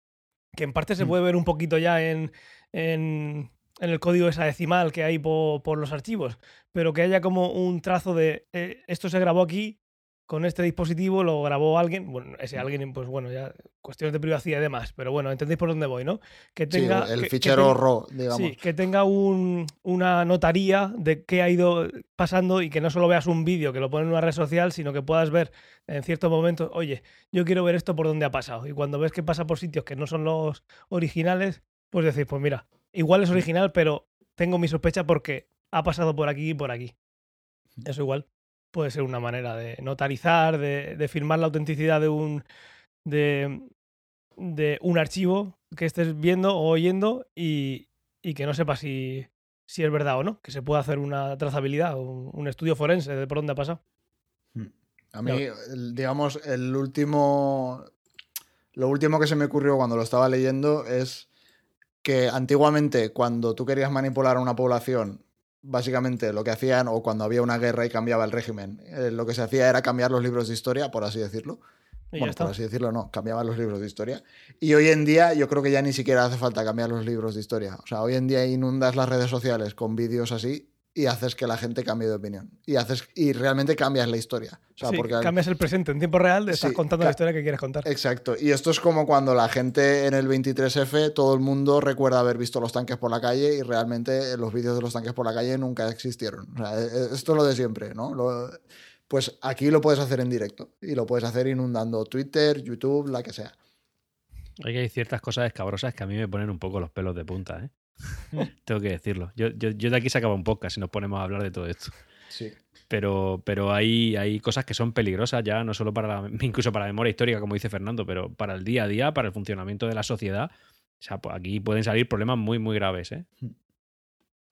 que en parte se mm. puede ver un poquito ya en, en, el código decimal que hay por, los archivos, pero que haya como un trazo de eh, esto se grabó aquí, con este dispositivo lo grabó alguien, bueno, ese alguien, pues bueno, ya cuestiones de privacidad y demás, pero bueno, entendéis por dónde voy, ¿no? Que tenga el fichero RAW, digamos. Sí, que tenga un, una notaría de qué ha ido pasando y que no solo veas un vídeo que lo pone en una red social, sino que puedas ver en ciertos momentos, oye, yo quiero ver esto por dónde ha pasado. Y cuando ves que pasa por sitios que no son los originales, pues decir, pues mira, igual es original, pero tengo mi sospecha porque ha pasado por aquí y por aquí. Eso igual puede ser una manera de notarizar, de, firmar la autenticidad de un, de, un archivo que estés viendo o oyendo y, que no sepas si, si, es verdad o no, que se pueda hacer una trazabilidad un, estudio forense de por dónde ha pasado. Hmm. A mí, digamos, el último. Lo último que se me ocurrió cuando lo estaba leyendo es que antiguamente, cuando tú querías manipular a una población básicamente lo que hacían, o cuando había una guerra y cambiaba el régimen, eh, lo que se hacía era cambiar los libros de historia, por así decirlo. bueno, por así decirlo, no, cambiaban los libros de historia. Y hoy en día yo creo que ya ni siquiera hace falta cambiar los libros de historia. O sea, hoy en día inundas las redes sociales con vídeos así y haces que la gente cambie de opinión. Y, haces, y realmente cambias la historia. O sea, Sí, porque al- cambias el presente en tiempo real, estás Sí, contando la historia que quieres contar. Exacto. Y esto es como cuando la gente en el 23F, todo el mundo recuerda haber visto los tanques por la calle y realmente los vídeos de los tanques por la calle nunca existieron. O sea, e- esto es lo de siempre, ¿no? Lo- pues aquí lo puedes hacer en directo y lo puedes hacer inundando Twitter, YouTube, la que sea. Hay que hay ciertas cosas escabrosas que a mí me ponen un poco los pelos de punta, ¿eh? *laughs* Tengo que decirlo. Yo, yo, yo de aquí sacaba un podcast si nos ponemos a hablar de todo esto. Sí. Pero, pero hay, hay cosas que son peligrosas ya, no solo para la, *laughs* incluso para la memoria histórica, como dice Fernando, pero para el día a día, para el funcionamiento de la sociedad. O sea, pues aquí pueden salir problemas muy, muy graves, ¿eh? Sí,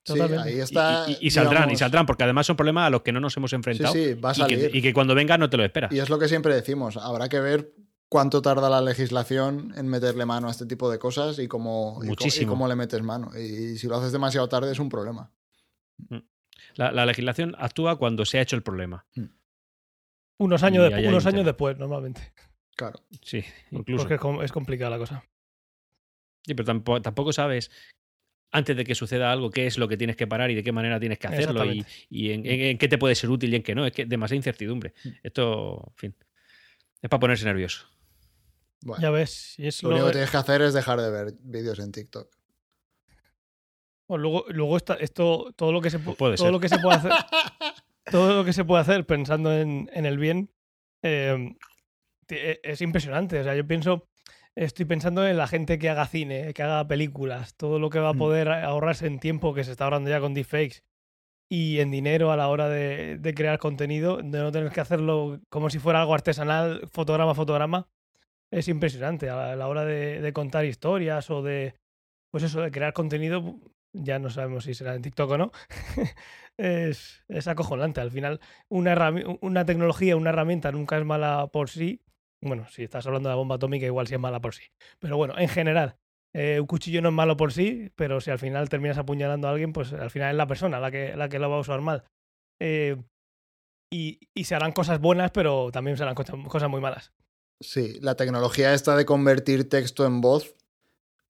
Totalmente. ahí Y- está. y, y saldrán, y saldrán, porque además son problemas a los que no nos hemos Sí, enfrentado. sí, va a y, que, salir. y que cuando venga no te lo esperas. Y es lo que siempre decimos, habrá que ver cuánto tarda la legislación en meterle mano a este tipo de cosas y cómo, y cómo le metes mano. Y si lo haces demasiado tarde es un problema. La, la legislación actúa cuando se ha hecho el problema. Unos años, hay unos un años después, normalmente. Claro. Sí, incluso. Porque es, com- es complicada la cosa. Sí, pero tampoco, tampoco sabes antes de que suceda algo qué es lo que tienes que parar y de qué manera tienes que hacerlo y, en, en- en qué te puede ser útil y en qué no. Es que demasiada incertidumbre. Mm. Esto, en fin, es para ponerse nervioso. Bueno, Ya ves, y es lo lo único que tienes que hacer es dejar de ver vídeos en TikTok. Bueno, luego, luego está esto, todo lo que se pu- puede todo ser. lo que se puede hacer, *laughs* todo lo que se puede hacer pensando en, en el bien, eh, ti- e- es impresionante. O sea, yo pienso, estoy pensando en la gente que haga cine, que haga películas, todo lo que va a Mm. poder ahorrarse en tiempo que se está ahorrando ya con deepfakes y en dinero a la hora de, de crear contenido, de no tener que hacerlo como si fuera algo artesanal, fotograma a fotograma. Es impresionante a la, hora de, contar historias o de, pues eso, de crear contenido, ya no sabemos si será en TikTok o no, *laughs* es, es acojonante. Al final, una, una tecnología, una herramienta nunca es mala por sí. Bueno, si estás hablando de la bomba atómica, igual sí es mala por sí. Pero bueno, en general, eh, un cuchillo no es malo por sí, pero si al final terminas apuñalando a alguien, pues al final es la persona la que, la que lo va a usar mal. Eh, y, y se harán cosas buenas, pero también se harán cosas muy malas. Sí, la tecnología esta de convertir texto en voz,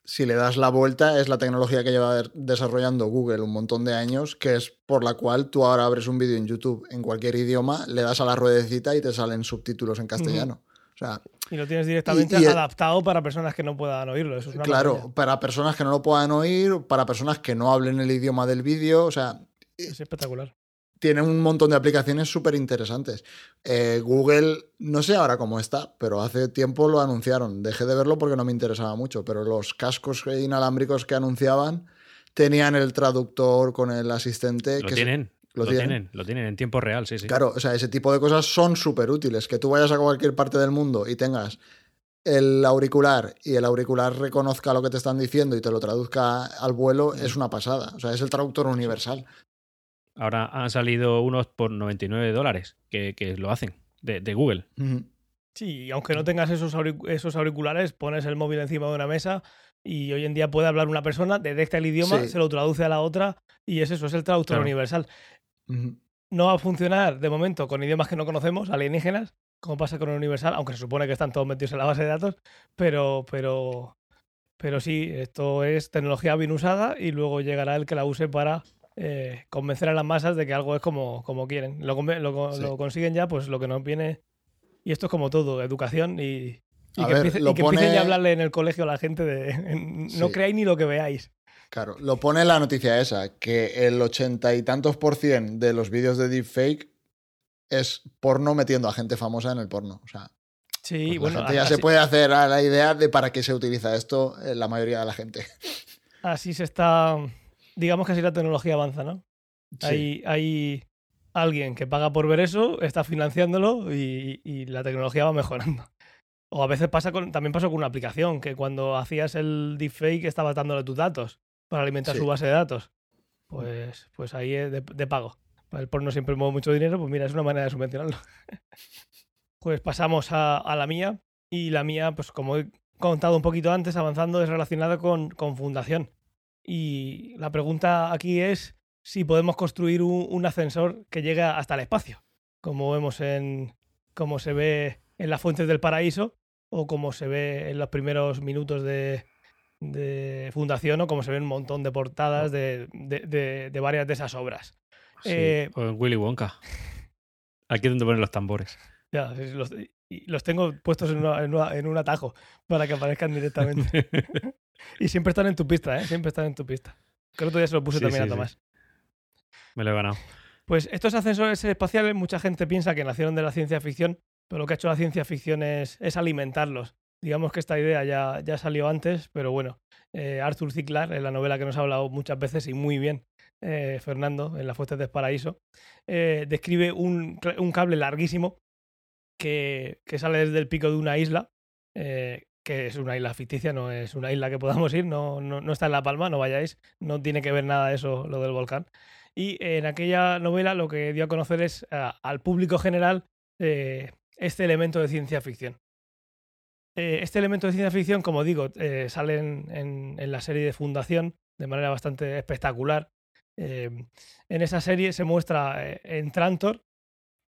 si le das la vuelta, es la tecnología que lleva de- desarrollando Google un montón de años, que es por la cual tú ahora abres un vídeo en YouTube en cualquier idioma, le das a la ruedecita y te salen subtítulos en castellano. O sea, Y lo tienes directamente y el- adaptado para personas que no puedan oírlo. Eso es una claro, maravilla. para personas que no lo puedan oír, para personas que no hablen el idioma del vídeo, o sea, Es espectacular. Tiene un montón de aplicaciones súper interesantes. Eh, Google, no sé ahora cómo está, pero hace tiempo lo anunciaron. Dejé de verlo porque no me interesaba mucho, pero los cascos inalámbricos que anunciaban tenían el traductor con el asistente. Lo que se- tienen, lo lo, tienen. tienen, lo tienen en tiempo real, sí, sí. Claro, o sea, ese tipo de cosas son súper útiles. Que tú vayas a cualquier parte del mundo y tengas el auricular y el auricular reconozca lo que te están diciendo y te lo traduzca al vuelo, es una pasada. O sea, es el traductor universal. Ahora han salido unos por 99 dólares que, que lo hacen, de, de Google. Sí, y aunque no tengas esos, auric- esos auriculares, pones el móvil encima de una mesa y hoy en día puede hablar una persona, detecta el idioma, Sí. se lo traduce a la otra y es eso, es el traductor Claro. universal. No va a funcionar de momento con idiomas que no conocemos, alienígenas, como pasa con el universal, aunque se supone que están todos metidos en la base de datos, pero, pero, pero sí, esto es tecnología bien usada y luego llegará el que la use para eh, convencer a las masas de que algo es como, como quieren. Lo, lo co- Sí. lo consiguen ya, pues lo que nos viene. Y esto es como todo, educación y, y que, ver, empiece- y lo que empiecen pone- ya a hablarle en el colegio a la gente de en- no creáis ni lo que veáis. Claro, lo pone la noticia esa, que el ochenta y tantos por cien de los vídeos de deepfake es porno metiendo a gente famosa en el porno. O sea, Sí, pues bueno, la gente ya así, se puede hacer a la idea de para qué se utiliza esto eh, la mayoría de la gente. así se está. Digamos que así la tecnología avanza, ¿no? Sí. Hay, hay alguien que paga por ver eso, está financiándolo y, y la tecnología va mejorando. O a veces pasa con, también pasó con una aplicación, que cuando hacías el deepfake estabas dándole tus datos para alimentar Sí. su base de datos. Pues, pues ahí es de, de pago. El porno siempre mueve mucho dinero, pues mira, es una manera de subvencionarlo. *laughs* pues pasamos a, a la mía. Y la mía, pues como he contado un poquito antes, avanzando, es relacionada con, con fundación. Y la pregunta aquí es si podemos construir un, un ascensor que llegue hasta el espacio, como vemos en, como se ve en las fuentes del paraíso o como se ve en los primeros minutos de, de fundación o como se ven un montón de portadas de, de- de- de varias de esas obras. Sí, Eh, o en Willy Wonka. *laughs* Aquí es donde ponen los tambores. Ya, los, los tengo puestos en, una- en una- en un atajo para que aparezcan directamente. *laughs* y siempre están en tu pista, ¿eh? Siempre están en tu pista. Que el otro día se lo puse Sí, también sí, a sí. Tomás. Me lo he ganado. Pues estos ascensores espaciales, mucha gente piensa que nacieron de la ciencia ficción, pero lo que ha hecho la ciencia ficción es, es alimentarlos. Digamos que esta idea ya, ya salió antes, pero bueno, eh, Arthur C. Clarke, en la novela que nos ha hablado muchas veces y muy bien, eh, Fernando, en Las Fuentes del Paraíso, eh, describe un, cable larguísimo que, que sale desde el pico de una isla, eh, que es una isla ficticia, no es una isla que podamos ir, no, no, no está en La Palma, no vayáis, no tiene que ver nada eso, lo del volcán. Y en aquella novela lo que dio a conocer es a- al público general eh, este elemento de ciencia ficción. Eh, este elemento de ciencia ficción, como digo, eh, sale en, la serie de Fundación de manera bastante espectacular. Eh, en esa serie se muestra eh, en Trantor,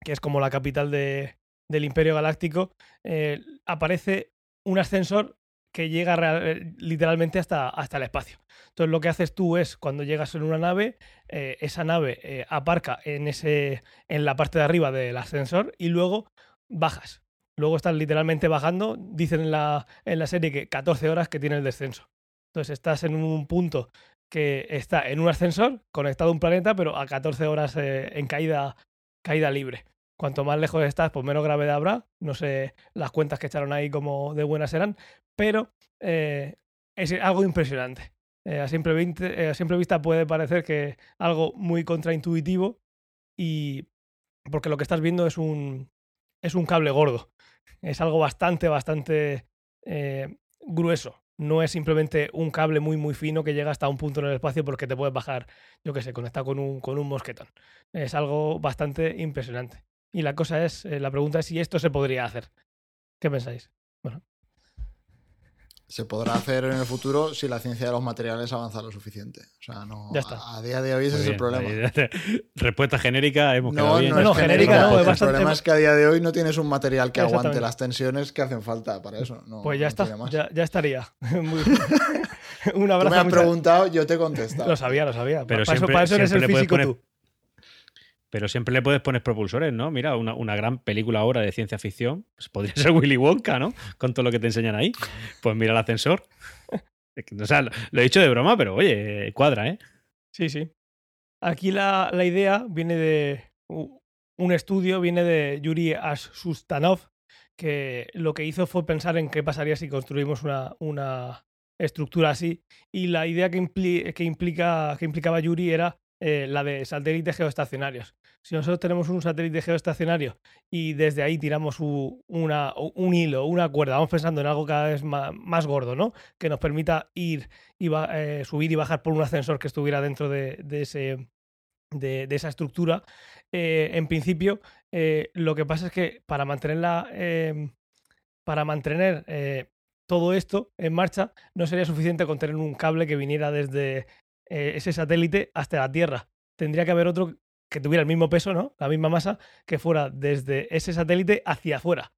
que es como la capital de- del Imperio Galáctico, eh, aparece un ascensor que llega eh, literalmente hasta, hasta el espacio. Entonces lo que haces tú es, cuando llegas en una nave, eh, esa nave eh, aparca en, ese, en la parte de arriba del ascensor y luego bajas. Luego estás literalmente bajando, dicen en la, en la serie que 14 horas que tiene el descenso. Entonces estás en un punto que está en un ascensor conectado a un planeta, pero a 14 horas en caída, caída libre. Cuanto más lejos estás, pues menos gravedad habrá. No sé las cuentas que echaron ahí como de buenas eran, pero eh, es algo impresionante. Eh, a, simple vinte- eh, a simple vista puede parecer que algo muy contraintuitivo y porque lo que estás viendo es un, es un cable gordo. Es algo bastante, bastante grueso. No es simplemente un cable muy, muy fino que llega hasta un punto en el espacio porque te puedes bajar, yo qué sé, conectado con un, con un mosquetón. Es algo bastante impresionante. Y la cosa es, eh, la pregunta es si esto se podría hacer. ¿Qué pensáis? Se podrá hacer en el futuro si la ciencia de los materiales avanza lo suficiente. O sea, no. Ya está. A, a día de hoy ese Muy es el problema. *laughs* Respuesta genérica, hemos No, quedado bien. no, No, es genérica genérica, no, es bastante- El problema es que a día de hoy no tienes un material que aguante las tensiones que hacen falta para eso. No, Pues ya no está, ya, ya estaría. *laughs* Muy- *laughs* un Tú me abrazo. has muchas- preguntado, yo te he contestado. Lo sabía, lo sabía. Pero para, eso, siempre- para eso eres el siempre físico poner- tú. Pero siempre le puedes poner propulsores, ¿no? Mira, una, una gran película ahora de ciencia ficción. Pues podría *laughs* ser Willy Wonka, ¿no? Con todo lo que te enseñan ahí. Pues mira el ascensor. *laughs* O sea, lo, he dicho de broma, pero oye, cuadra, ¿eh? Sí, sí. Aquí la, la idea viene de un estudio, viene de Yuri Asustanov, que lo que hizo fue pensar en qué pasaría si construimos una, una estructura así. Y la idea que, impli- que, implica, que implicaba Yuri era eh, la de satélites geoestacionarios. Si nosotros tenemos un satélite geoestacionario y desde ahí tiramos un hilo, una cuerda, vamos pensando en algo cada vez más, gordo, ¿no? Que nos permita ir y eh, subir y bajar por un ascensor que estuviera dentro de, esa estructura. Eh, en principio, eh, lo que pasa es que para mantenerla, eh, para mantener todo esto en marcha, no sería suficiente con tener un cable que viniera desde ese satélite hasta la Tierra. Tendría que haber otro que tuviera el mismo peso, ¿no? La misma masa, que fuera desde ese satélite hacia afuera.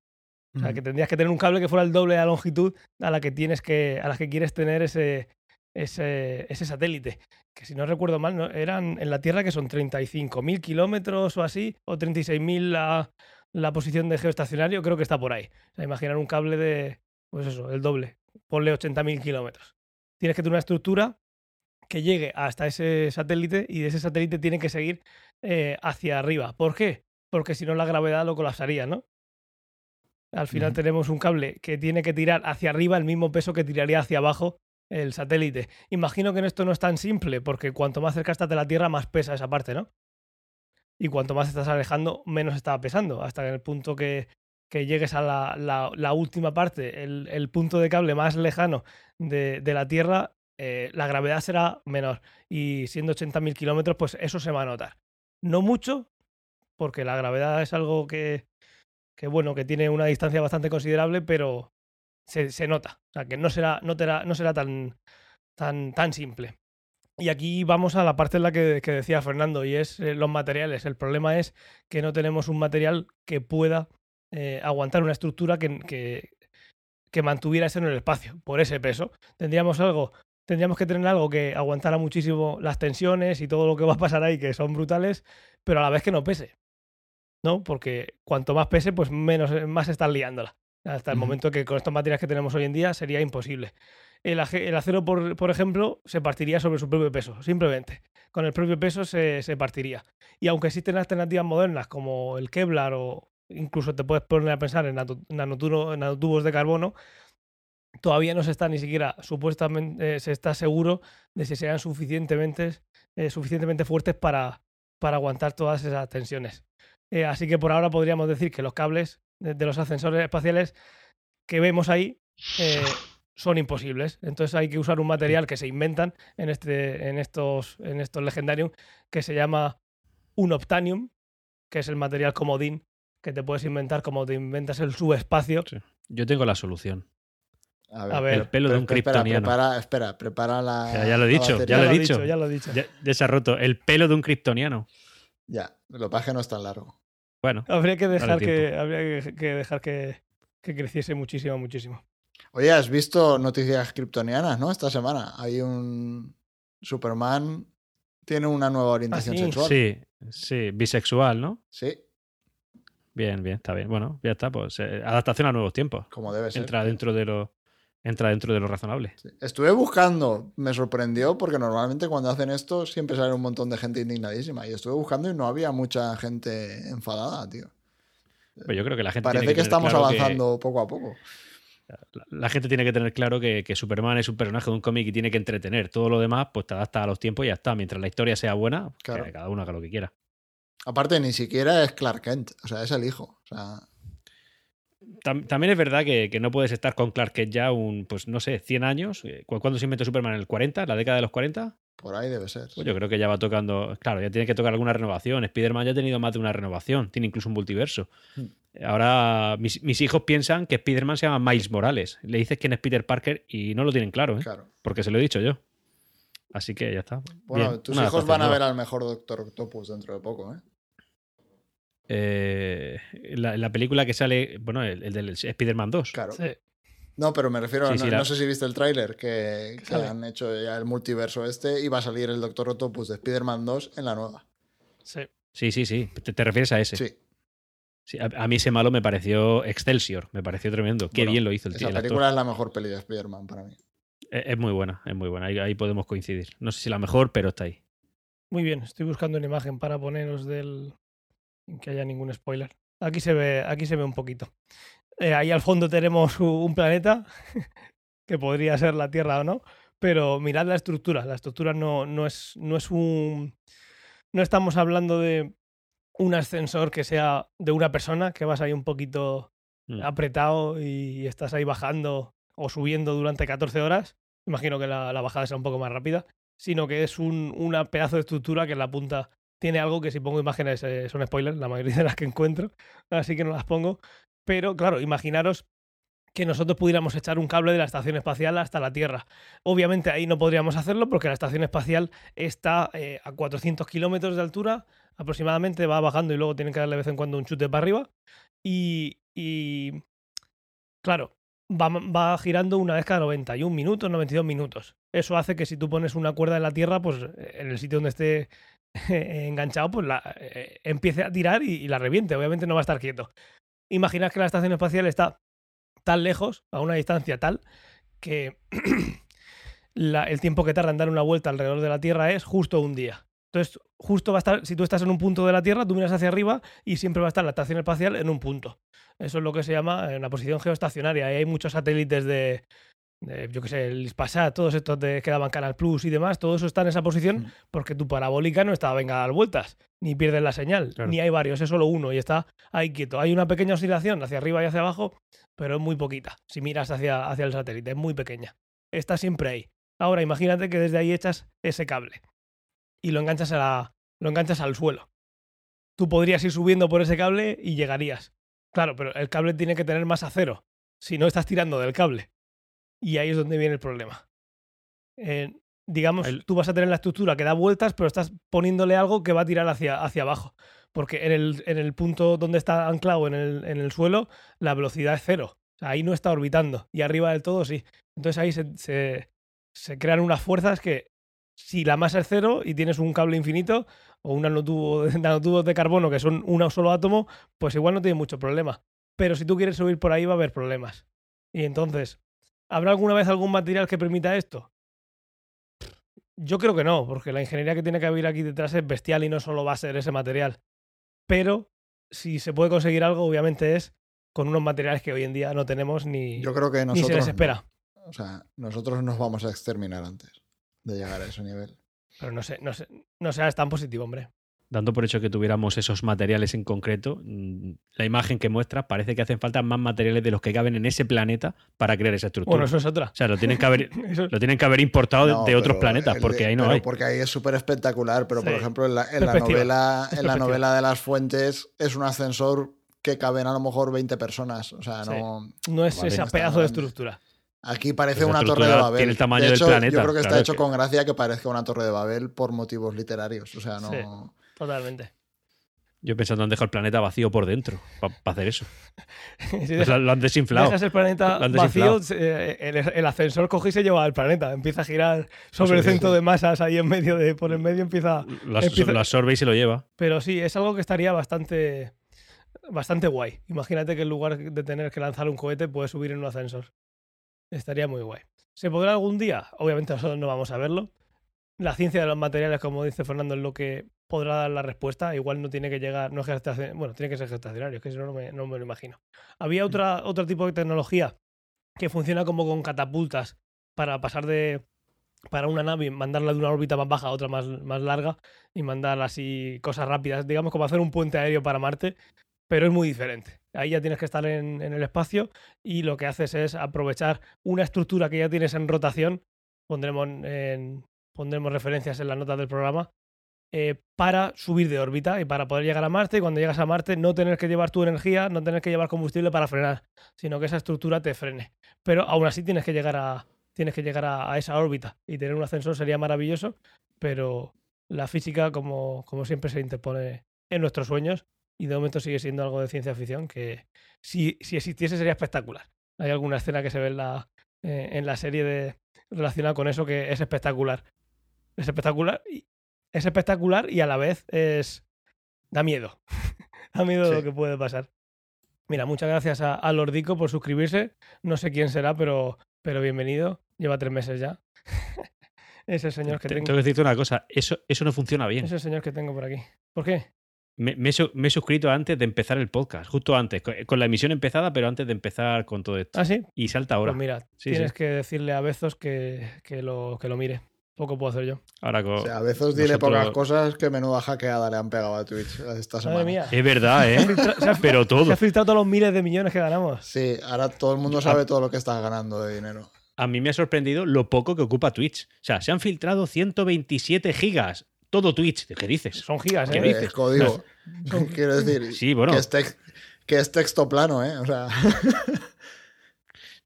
O sea, que tendrías que tener un cable que fuera el doble de la longitud a la que tienes que, a la que quieres tener ese, ese, ese satélite. Que si no recuerdo mal, ¿no? eran en la Tierra que son 35.000 kilómetros o así, o 36.000 la, la posición de geoestacionario, creo que está por ahí. O sea, imaginar un cable de, pues eso, el doble. Ponle 80.000 kilómetros. Tienes que tener una estructura que llegue hasta ese satélite y de ese satélite tiene que seguir eh, hacia arriba. ¿Por qué? Porque si no la gravedad lo colapsaría, ¿no? Al final tenemos un cable que tiene que tirar hacia arriba el mismo peso que tiraría hacia abajo el satélite. Imagino que en esto no es tan simple, porque cuanto más cerca estás de la Tierra, más pesa esa parte, ¿no? Y cuanto más estás alejando, menos está pesando, hasta el punto que, que llegues a la, la- la última parte, el, el punto de cable más lejano de, de la Tierra, eh, la gravedad será menor. Y siendo 80.000 kilómetros, pues eso se va a notar. No mucho, porque la gravedad es algo que, que bueno, que tiene una distancia bastante considerable, pero se, se nota. O sea, que no será, no no será tan, tan, tan simple. Y aquí vamos a la parte en la que, que decía Fernando, y es eh, los materiales. El problema es que no tenemos un material que pueda eh, aguantar una estructura que, que, que mantuviera eso en el espacio, por ese peso. Tendríamos algo tendríamos que tener algo que aguantara muchísimo las tensiones y todo lo que va a pasar ahí, que son brutales, pero a la vez que no pese. ¿No? Porque cuanto más pese, pues menos, más estás liándola. Hasta el momento que con estos materiales que tenemos hoy en día sería imposible. El, el acero, por, por ejemplo, se partiría sobre su propio peso, simplemente. Con el propio peso se, se partiría. Y aunque existen alternativas modernas como el Kevlar o incluso te puedes poner a pensar en nanotubos de carbono, todavía no se está ni siquiera supuestamente eh, se está seguro de si sean suficientemente, eh, suficientemente fuertes para, para aguantar todas esas tensiones. Eh, así que por ahora podríamos decir que los cables de, de los ascensores espaciales que vemos ahí son imposibles. Entonces hay que usar un material que se inventan en, este, en, estos, en estos Legendarium que se llama un Optanium, que es el material comodín que te puedes inventar como te inventas el subespacio. Yo tengo la solución. A ver, el pelo de un espera, kryptoniano. Prepara, espera, prepara la. Ya- ya lo he dicho, ya lo he dicho. Ya lo he dicho. Ya, ya se ha roto. El pelo de un kryptoniano. Ya, lo que no es tan largo. Bueno, Habría que dejar, que, habría que, que dejar que, que creciese muchísimo, muchísimo. Oye, has visto noticias kryptonianas, ¿no? Esta semana. Hay un. Superman tiene una nueva orientación sí? sexual. sí, sí, bisexual, ¿no? Sí, Bien, bien, está bien. Bueno, ya está, pues eh, adaptación a nuevos tiempos. como debe ser. Entra dentro de lo entra dentro de lo razonable. Sí. Estuve buscando, me sorprendió porque normalmente cuando hacen esto siempre sale un montón de gente indignadísima. Y estuve buscando y no había mucha gente enfadada, tío. Pero yo creo que la gente Parece tiene que, estamos claro que- avanzando poco a poco. la, la gente tiene que tener claro que, que Superman es un personaje de un cómic y tiene que entretener. Todo lo demás, pues te adapta a los tiempos y ya está. Mientras la historia sea buena, Claro. que cada uno haga lo que quiera. Aparte, ni siquiera es Clark Kent, o sea, es el hijo. O sea, Tam- También es verdad que, que no puedes estar con Clark Kent ya un, pues no sé, 100 años. Eh, ¿cu- ¿Cuándo se inventó Superman? ¿En el 40? ¿La década de los 40? por ahí debe ser. Pues yo creo que ya va tocando. Claro, ya tiene que tocar alguna renovación. Spider-Man ya ha tenido más de una renovación. Tiene incluso un multiverso. Hmm. Ahora, mis, mis hijos piensan que Spider-Man se llama Miles Morales. Le dices quién es Peter Parker y no lo tienen claro, ¿eh? Claro. Porque se lo he dicho yo. Así que ya está. Bueno, Bien, tus hijos van a ver al mejor Doctor Octopus dentro de poco, ¿eh? Eh, la, la película que sale, bueno, el, el del Spider-Man 2. Claro. Sí. No, pero me refiero, Sí, no, sí, la- no sé si viste el tráiler que, han hecho ya el multiverso este y va a salir el Doctor Octopus de Spider-Man 2 en la nueva. Sí. Sí, sí, sí. Te, te refieres a ese. Sí, Sí, a, a mí ese malo me pareció Excelsior. Me pareció tremendo. Qué Bueno, bien lo hizo el tío. esa el película es la mejor peli de Spider-Man para mí. Es, es muy buena, es muy buena. Ahí, ahí podemos coincidir. No sé si la mejor, pero está ahí. Muy bien, estoy buscando una imagen para poneros del. Sin que haya ningún spoiler. Aquí se ve, aquí se ve un poquito. Eh, ahí al fondo tenemos un planeta, *laughs* que podría ser la Tierra o no, pero mirad la estructura. La estructura no, no, es, no es un. No estamos hablando de un ascensor que sea de una persona, que vas ahí un poquito Mm. apretado y estás ahí bajando o subiendo durante 14 horas. Imagino que la, la bajada será un poco más rápida. Sino que es un, una pedazo de estructura que en la punta tiene algo que si pongo imágenes eh, son spoilers, la mayoría de las que encuentro. Así que no las pongo. Pero claro, imaginaros que nosotros pudiéramos echar un cable de la estación espacial hasta la Tierra. Obviamente ahí no podríamos hacerlo porque la estación espacial está eh, a 400 kilómetros de altura aproximadamente, va bajando y luego tienen que darle de vez en cuando un chute para arriba. Y, y, claro, va, va girando una vez cada 91 minutos, 92 minutos. Eso hace que si tú pones una cuerda en la Tierra, pues en el sitio donde esté *laughs* enganchado, pues la, eh, empiece a tirar y, la reviente. Obviamente no va a estar quieto. Imaginad que la estación espacial está tan lejos, a una distancia tal, que *clears throat* el tiempo que tarda en dar una vuelta alrededor de la Tierra es justo un día. Entonces, justo va a estar, si tú estás en un punto de la Tierra, tú miras hacia arriba y siempre va a estar la estación espacial en un punto. Eso es lo que se llama una posición geoestacionaria. Hay muchos satélites de, de, yo qué sé, el Ispasat, todos estos de, que daban Canal Plus y demás, todo eso está en esa posición Mm. porque tu parabólica no está venga a dar vueltas, ni pierdes la señal, Claro. ni hay varios, es solo uno y está ahí quieto. Hay una pequeña oscilación hacia arriba y hacia abajo, pero es muy poquita. Si miras hacia, hacia el satélite, es muy pequeña. Está siempre ahí. Ahora imagínate que desde ahí echas ese cable y lo enganchas, a la- lo enganchas al suelo. Tú podrías ir subiendo por ese cable y llegarías. Claro, pero el cable tiene que tener más acero. Si no estás tirando del cable. Y ahí es donde viene el problema. Eh, digamos, El- tú vas a tener la estructura que da vueltas, pero estás poniéndole algo que va a tirar hacia, hacia abajo. Porque en el, en el punto donde está anclado en el, en el suelo, la velocidad es cero. O sea, ahí no está orbitando. Y arriba del todo sí. Entonces ahí se, se, se crean unas fuerzas que si la masa es cero y tienes un cable infinito o un nanotubo, *laughs* nanotubos de carbono que son un solo átomo, pues igual no tiene mucho problema. Pero si tú quieres subir por ahí va a haber problemas. Y entonces, ¿habrá alguna vez algún material que permita esto? Yo creo que no, porque la ingeniería que tiene que haber aquí detrás es bestial y no solo va a ser ese material. Pero si se puede conseguir algo, obviamente es con unos materiales que hoy en día no tenemos ni, Yo creo que ni se les no. espera. O sea, nosotros nos vamos a exterminar antes de llegar a ese nivel. Pero no sé, no sé, no seas tan positivo, hombre. Dando por hecho que tuviéramos esos materiales en concreto, mm, la imagen que muestra parece que hacen falta más materiales de los que caben en ese planeta para crear esa estructura. Bueno, eso es otra. O sea, lo tienen que haber, *laughs* lo tienen que haber importado de- No, de otros planetas, el porque ahí no pero hay. Porque ahí es súper espectacular, pero por ejemplo en la, en la novela, en la novela de las fuentes es un ascensor que caben a lo mejor 20 personas. O sea, Sí. no. no es Vale, ese pedazo de estructura. Aquí parece Esa una torre de Babel. tiene el tamaño de del planeta, Yo creo que está claro, hecho que- con gracia que parezca una torre de Babel por motivos literarios. O sea, no. Sí. Totalmente. Yo pensando han dejado el planeta vacío por dentro para hacer eso. *laughs* Si Pues lo, han desinflado. dejas el planeta vacío, se- el, el ascensor coge y se lleva al planeta. Empieza a girar sobre el centro de masas ahí en medio de. Por el medio empieza. Lo, empieza- lo absorbe y se lo lleva. Pero sí, es algo que estaría bastante. Bastante guay. Imagínate que en lugar de tener que lanzar un cohete, puedes subir en un ascensor. Estaría muy guay. ¿Se podrá algún día? Obviamente nosotros no vamos a verlo. La ciencia de los materiales, como dice Fernando, es lo que podrá dar la respuesta. Igual no tiene que llegar, no es bueno, tiene que ser gestacionario, es que si no, no me, no me lo imagino. Había otra, otro tipo de tecnología que funciona como con catapultas para pasar de, para una nave, mandarla de una órbita más baja a otra más, más larga y mandar así cosas rápidas, digamos como hacer un puente aéreo para Marte, pero es muy diferente. Ahí ya tienes que estar en, en el espacio y lo que haces es aprovechar una estructura que ya tienes en rotación, pondremos, en, pondremos referencias en las notas del programa, eh, para subir de órbita y para poder llegar a Marte y cuando llegas a Marte no tener que llevar tu energía, no tener que llevar combustible para frenar, sino que esa estructura te frene. Pero aún así tienes que llegar a, tienes que llegar a, esa órbita y tener un ascensor sería maravilloso, pero la física, como, como siempre, se interpone en nuestros sueños y de momento sigue siendo algo de ciencia ficción que si, si existiese sería espectacular. Hay alguna escena que se ve en la, eh, serie de, relacionada con eso que es espectacular. Es espectacular es espectacular y a la vez es da miedo. *laughs* da miedo lo que puede pasar. Mira, muchas gracias a, a Lordico por suscribirse. No sé quién será, pero, pero bienvenido. Lleva tres meses ya. *laughs* es el señor que Te- tengo. Tengo que decirte una cosa, eso, eso no funciona bien. Es el señor que tengo por aquí. ¿Por qué? Me, me he, su- me he suscrito antes de empezar el podcast, justo antes, co- con, la emisión empezada, pero antes de empezar con todo esto. Ah, sí. Y salta ahora. Pues mira, Sí, tienes sí. que decirle a Bezos que, que, lo, que lo mire. Poco puedo hacer yo. Ahora co- O sea, a veces dile nosotros- pocas cosas que menuda hackeada le han pegado a Twitch esta semana. Madre mía. Es verdad, ¿eh? Se ha- *laughs* pero Se todo. ha filtrado todos los miles de millones que ganamos. Sí, ahora todo el mundo sabe todo lo que estás ganando de dinero. A mí me ha sorprendido lo poco que ocupa Twitch. O sea, se han filtrado 127 gigas. Todo Twitch. ¿Qué dices? Son gigas, ¿Qué ¿eh? Eh, dices? Es código. *laughs* Quiero decir, Sí, bueno. que, es tex- que es texto plano, ¿eh? O sea, *laughs*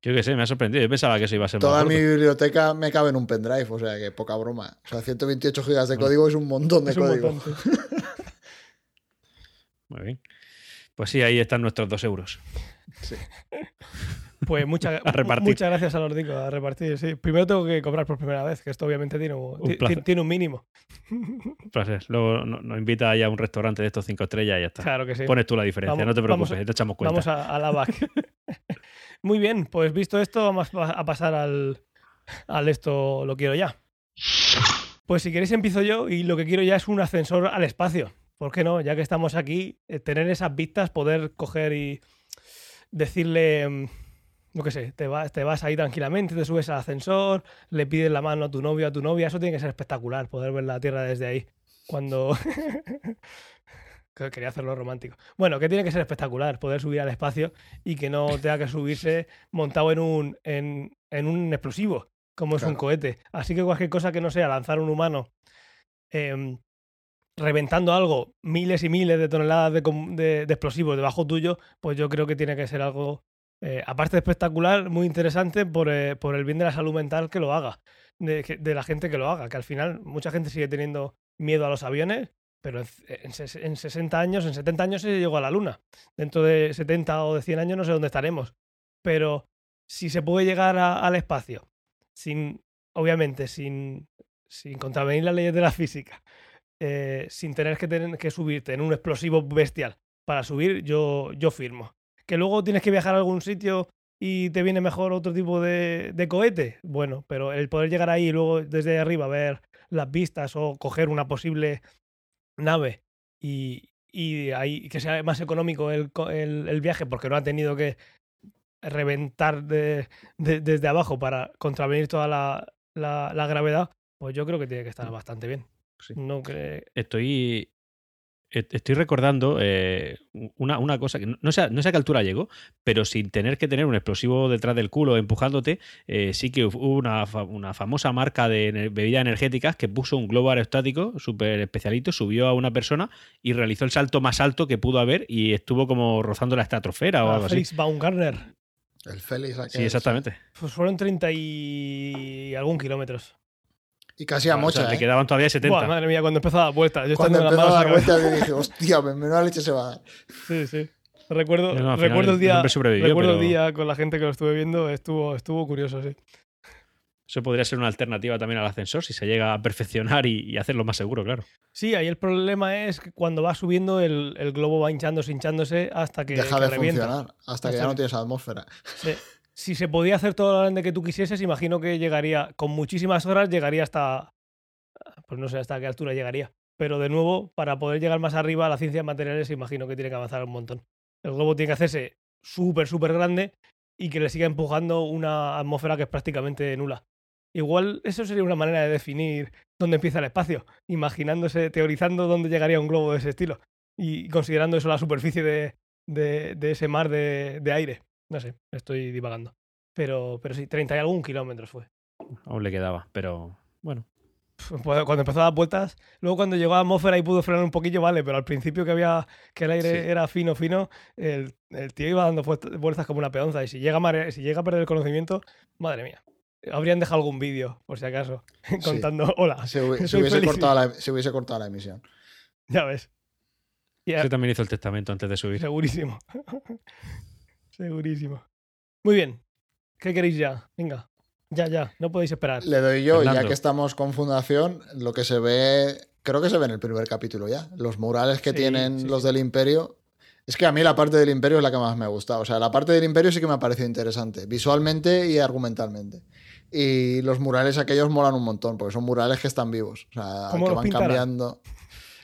Yo qué sé, me ha sorprendido. Yo pensaba que eso iba a ser más toda mi biblioteca me cabe en un pendrive, o sea, que poca broma. O sea, 128 gigas de código es un montón de código. montón, sí. *laughs* Muy bien. Pues sí, ahí están nuestros dos euros. Pues muchas, *laughs* A repartir. muchas gracias a los ricos, a repartir, sí. Primero tengo que cobrar por primera vez, que esto obviamente tiene un, tiene un mínimo. Placer. Luego no- nos invita ya a un restaurante de estos cinco estrellas y ya está. Claro que sí. Pones tú la diferencia, Vamos- no te preocupes, te echamos cuenta. Vamos a, a la back. *laughs* Muy bien, pues visto esto, vamos a pasar al, al esto lo quiero ya. Pues si queréis empiezo yo y lo que quiero ya es un ascensor al espacio. ¿Por qué no? Ya que estamos aquí, eh, tener esas vistas, poder coger y decirle, mm, yo qué sé, te vas, te vas ahí tranquilamente, te subes al ascensor, le pides la mano a tu novio, a tu novia, eso tiene que ser espectacular, poder ver la Tierra desde ahí. Cuando... *laughs* Que Quería hacerlo romántico. Bueno, que tiene que ser espectacular poder subir al espacio y que no tenga que subirse montado en un, en, en un explosivo, como es un cohete. Así que cualquier cosa que no sea lanzar un humano em, reventando algo, miles y miles de toneladas de, com- de- de explosivos debajo tuyo, pues yo creo que tiene que ser algo, eh, aparte de espectacular, muy interesante por, eh, por el bien de la salud mental que lo haga, de la gente que lo haga, que al final mucha gente sigue teniendo miedo a los aviones, pero en, en ses- en 60 años, en 70 años se llegó a la Luna. Dentro de 70 o de 100 años no sé dónde estaremos. Pero si se puede llegar al espacio sin obviamente, sin, sin contravenir las leyes de la física, eh, sin tener que, tener que subirte en un explosivo bestial para subir, yo, yo firmo. Que luego tienes que viajar a algún sitio y te viene mejor otro tipo de, de cohete, bueno, pero el poder llegar ahí y luego desde arriba ver las vistas o coger una posible nave y, y ahí que sea más económico el, el- el viaje porque no ha tenido que reventar de- de- desde abajo para contravenir toda la, la- la gravedad, pues yo creo que tiene que estar bastante bien. Sí. No que Estoy. E- Estoy recordando eh, una, una cosa que no- no sé, a- no sé a qué altura llegó, pero sin tener que tener un explosivo detrás del culo empujándote, eh, sí que hubo una, una famosa marca de bebidas energéticas que puso un globo aerostático súper especialito, subió a una persona y realizó el salto más alto que pudo haber y estuvo como rozando la estratosfera o a algo así. Felix Baumgartner El Félix aquel, Sí, exactamente. pues fueron 30 y algún kilómetros. Y casi a O sea, mocha, le ¿eh? quedaban todavía 70. Buah, madre mía, cuando empezó a dar vueltas. Yo Cuando empezó las a dar vueltas, yo dije, hostia, menuda leche se va a dar. Sí, sí. Recuerdo, No, no, al final recuerdo el día, recuerdo el día con la gente que lo estuve viendo, estuvo, estuvo curioso, sí. Eso podría ser una alternativa también al ascensor si se llega a perfeccionar y, y hacerlo más seguro, claro. Sí, ahí el problema es que cuando va subiendo el, el globo va hinchándose, hinchándose hasta que, Deja que de revienta. funcionar hasta que Hasta ya no que- tienes atmósfera. Sí. Si se podía hacer todo lo grande que tú quisieses, imagino que llegaría, con muchísimas horas, llegaría hasta, pues no sé hasta qué altura llegaría. Pero de nuevo, para poder llegar más arriba, la ciencia de materiales imagino que tiene que avanzar un montón. El globo tiene que hacerse súper, súper grande y que le siga empujando una atmósfera que es prácticamente nula. Igual eso sería una manera de definir dónde empieza el espacio, imaginándose, teorizando dónde llegaría un globo de ese estilo y considerando eso la superficie de, de- ese mar de aire. No sé, estoy divagando. Pero, pero sí, 30 y algún kilómetros fue. Aún le quedaba, pero bueno. *laughs* Cuando empezó a dar vueltas, luego cuando llegó a atmósfera y pudo frenar un poquillo, vale, pero al principio que había que el aire Sí. era fino, fino, el, el tío iba dando vuelt- vueltas como una peonza. Y si llega, a mare- si llega a perder el conocimiento, madre mía. Habrían dejado algún vídeo, por si acaso, *laughs* contando, hola, Se, hubi- *laughs* se Soy hubiese cortado la, se hubiese cortado la emisión. ya ves. Ese también hizo el testamento antes de subir. segurísimo. Segurísimo. Muy bien. ¿Qué queréis ya? Venga. Ya, ya. No podéis esperar. Le doy yo, ya que estamos con Fundación, lo que se ve, creo que se ve en el primer capítulo ya. Los murales que Sí, tienen sí, los sí. del Imperio. Es que a mí la parte del Imperio es la que más me ha gustado. O sea, la parte del Imperio sí que me ha parecido interesante, visualmente y argumentalmente. Y los murales aquellos molan un montón, porque son murales que están vivos. O sea, ¿Cómo que van pintará? cambiando.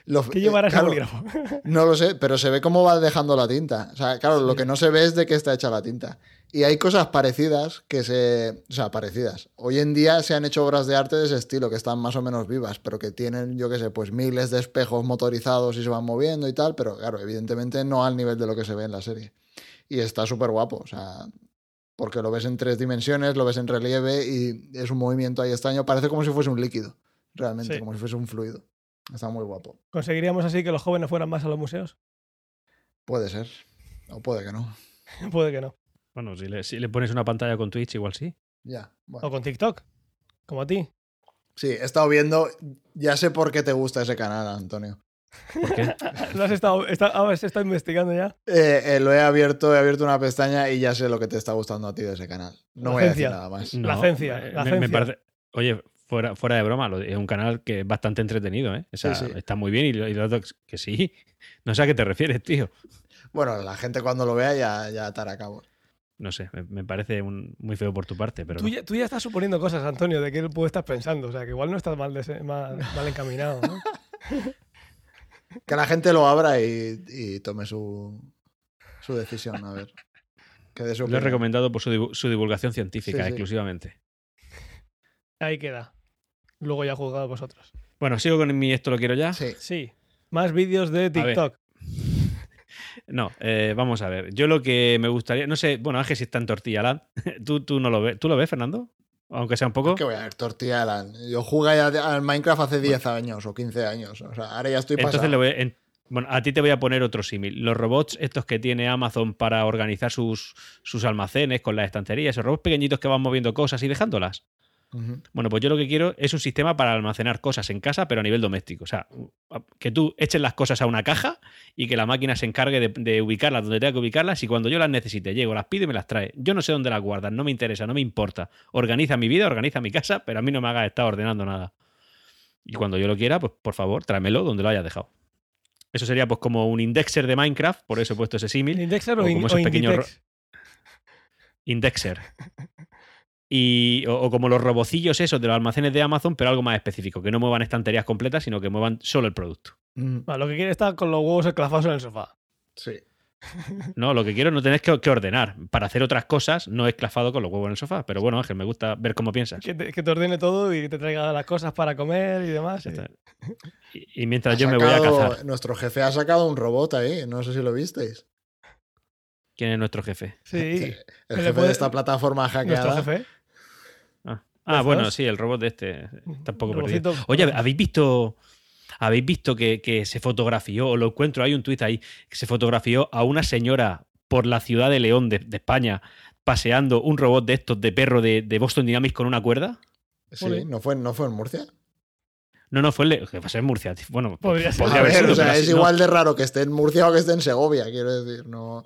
Los- ¿Qué llevará eh, ese claro, bolígrafo? *laughs* No lo sé, pero se ve cómo va dejando la tinta. O sea, claro, lo que no se ve es de qué está hecha la tinta. Y hay cosas parecidas que se. O sea, parecidas. Hoy en día se han hecho obras de arte de ese estilo, que están más o menos vivas, pero que tienen, yo qué sé, pues miles de espejos motorizados y se van moviendo y tal, pero claro, evidentemente no al nivel de lo que se ve en la serie. Y está súper guapo, o sea. Porque lo ves en tres dimensiones, lo ves en relieve y es un movimiento ahí extraño. Parece como si fuese un líquido, realmente, Sí. como si fuese un fluido. Está muy guapo. ¿Conseguiríamos así que los jóvenes fueran más a los museos? Puede ser. O puede que no. *laughs* Puede que no. Bueno, si le, si le pones una pantalla con Twitch, igual sí. Ya. bueno. O con TikTok. Como a ti. Sí, he estado viendo. Ya sé por qué te gusta ese canal, Antonio. ¿Por qué? *laughs* ¿Lo has estado, está, ah, se está investigando ya? Eh, eh, lo he abierto, he abierto una pestaña y ya sé lo que te está gustando a ti de ese canal. No La voy a decir nada más. La ciencia, eh, la me- me ciencia. parece- oye, fuera, fuera de broma, lo- es un canal que es bastante entretenido, ¿eh? O sea, Sí, sí. está muy bien y, lo- y lo otro que sí. *laughs* No sé a qué te refieres, tío. Bueno, la gente cuando lo vea ya, ya atará a cabo. No sé, me, me parece un- muy feo por tu parte, pero Tú no. ya, tú ya estás suponiendo cosas, Antonio, de qué puedes estar pensando. O sea, que igual no estás mal, dese- mal, mal encaminado. ¿no? *laughs* Que la gente lo abra y, y tome su, su decisión. A ver. Que su lo he recomendado por su, su divulgación científica Sí, sí. exclusivamente. Ahí queda. Luego ya juzgado vosotros. Bueno, sigo con mi esto lo quiero ya. Sí. Sí. Más vídeos de. TikTok. *laughs* No, eh, vamos a ver. Yo lo que me gustaría, no sé, bueno, Ángel si está en Tortilla Land. *laughs* ¿Tú, tú no lo ves, ¿tú lo ves, Fernando? Aunque sea un poco. Que voy a ver, Tortilla Land. Yo jugué ya al Minecraft hace 10 años o 15 años. O sea, ahora ya estoy pasado. Entonces le voy a- en- bueno, a ti te voy a poner otro símil. Los robots estos que tiene Amazon para organizar sus, sus almacenes con las estanterías, esos robots pequeñitos que van moviendo cosas y dejándolas. Bueno, pues yo lo que quiero es un sistema para almacenar cosas en casa, pero a nivel doméstico. O sea, que tú eches las cosas a una caja y que la máquina se encargue de, de ubicarlas donde tenga que ubicarlas y cuando yo las necesite, llego, las pido y me las trae. Yo no sé dónde las guardan, no me interesa, no me importa. Organiza mi vida, organiza mi casa, pero a mí no me haga estar ordenando nada. Y cuando yo lo quiera, pues por favor, tráemelo donde lo hayas dejado. Eso sería pues como un indexer de Minecraft, por eso he puesto ese símil. ¿Indexer o, o in- como o esos pequeños Inditex? Indexer. *laughs* Y, o, o como los robocillos esos de los almacenes de Amazon, pero algo más específico, que no muevan estanterías completas, sino que muevan solo el producto. Vale, lo que quiere estar con los huevos esclavados en el sofá. Sí. *laughs* No, lo que quiero no tenés que, que ordenar. Para hacer otras cosas, no esclavado con los huevos en el sofá. Pero bueno, Ángel, me gusta ver cómo piensas. Que te, que te ordene todo y que te traiga las cosas para comer y demás. Y- está. Y, y mientras Ha yo me voy a cazar. Nuestro jefe ha sacado un robot ahí, no sé si lo visteis. ¿Quién es nuestro jefe? Sí, *laughs* El jefe puede- de esta plataforma nuestro hackeada. jefe. Ah, ¿Ya Ah, bueno, sabes? sí, el robot de este. Tampoco perdido. Oye, ¿habéis visto, habéis visto que, que se fotografió, o lo encuentro, hay un tuit ahí, que se fotografió a una señora por la ciudad de León, de, de España, paseando un robot de estos de perro de, de Boston Dynamics con una cuerda? Sí. ¿no fue, ¿no fue en Murcia? No, no, fue en Le- que va a ser en Murcia. Bueno, Podría ser. Haber ver, sido, o sea, es así no. igual de raro que esté en Murcia o que esté en Segovia, quiero decir. No.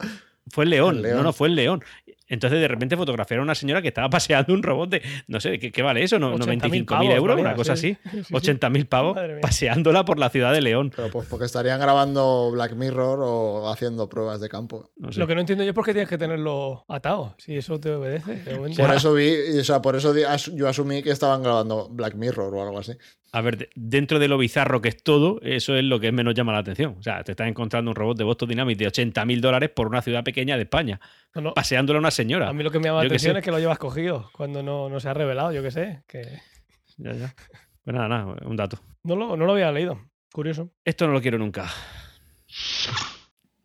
Fue en León. En León. No, no, fue en León. Entonces, de repente fotografiaron a una señora que estaba *laughs* paseando un robot de, no sé, ¿qué, qué vale eso? ¿No, 80.000 ¿95.000 pavos, euros? Una cosa sí. así. Sí, sí. 80.000 pavos paseándola por la ciudad de León. Pero pues porque estarían grabando Black Mirror o haciendo pruebas de campo. No sé. Lo que no entiendo yo es por qué tienes que tenerlo atado, si eso te obedece. de. Por eso vi, o sea, por eso yo asumí que estaban grabando Black Mirror o algo así. A ver, de- dentro de lo bizarro que es todo, eso es lo que menos llama la atención. O sea, te estás encontrando un robot de Boston Dynamics de 80.000 dólares por una ciudad pequeña de España, No, no, paseándola a una señora. A mí lo que me llama la atención es que lo llevas cogido cuando no, no se ha revelado, yo qué sé. Que Ya, ya. Pues nada, nada, un dato. no, lo, no lo había leído. Curioso. Esto no lo quiero nunca.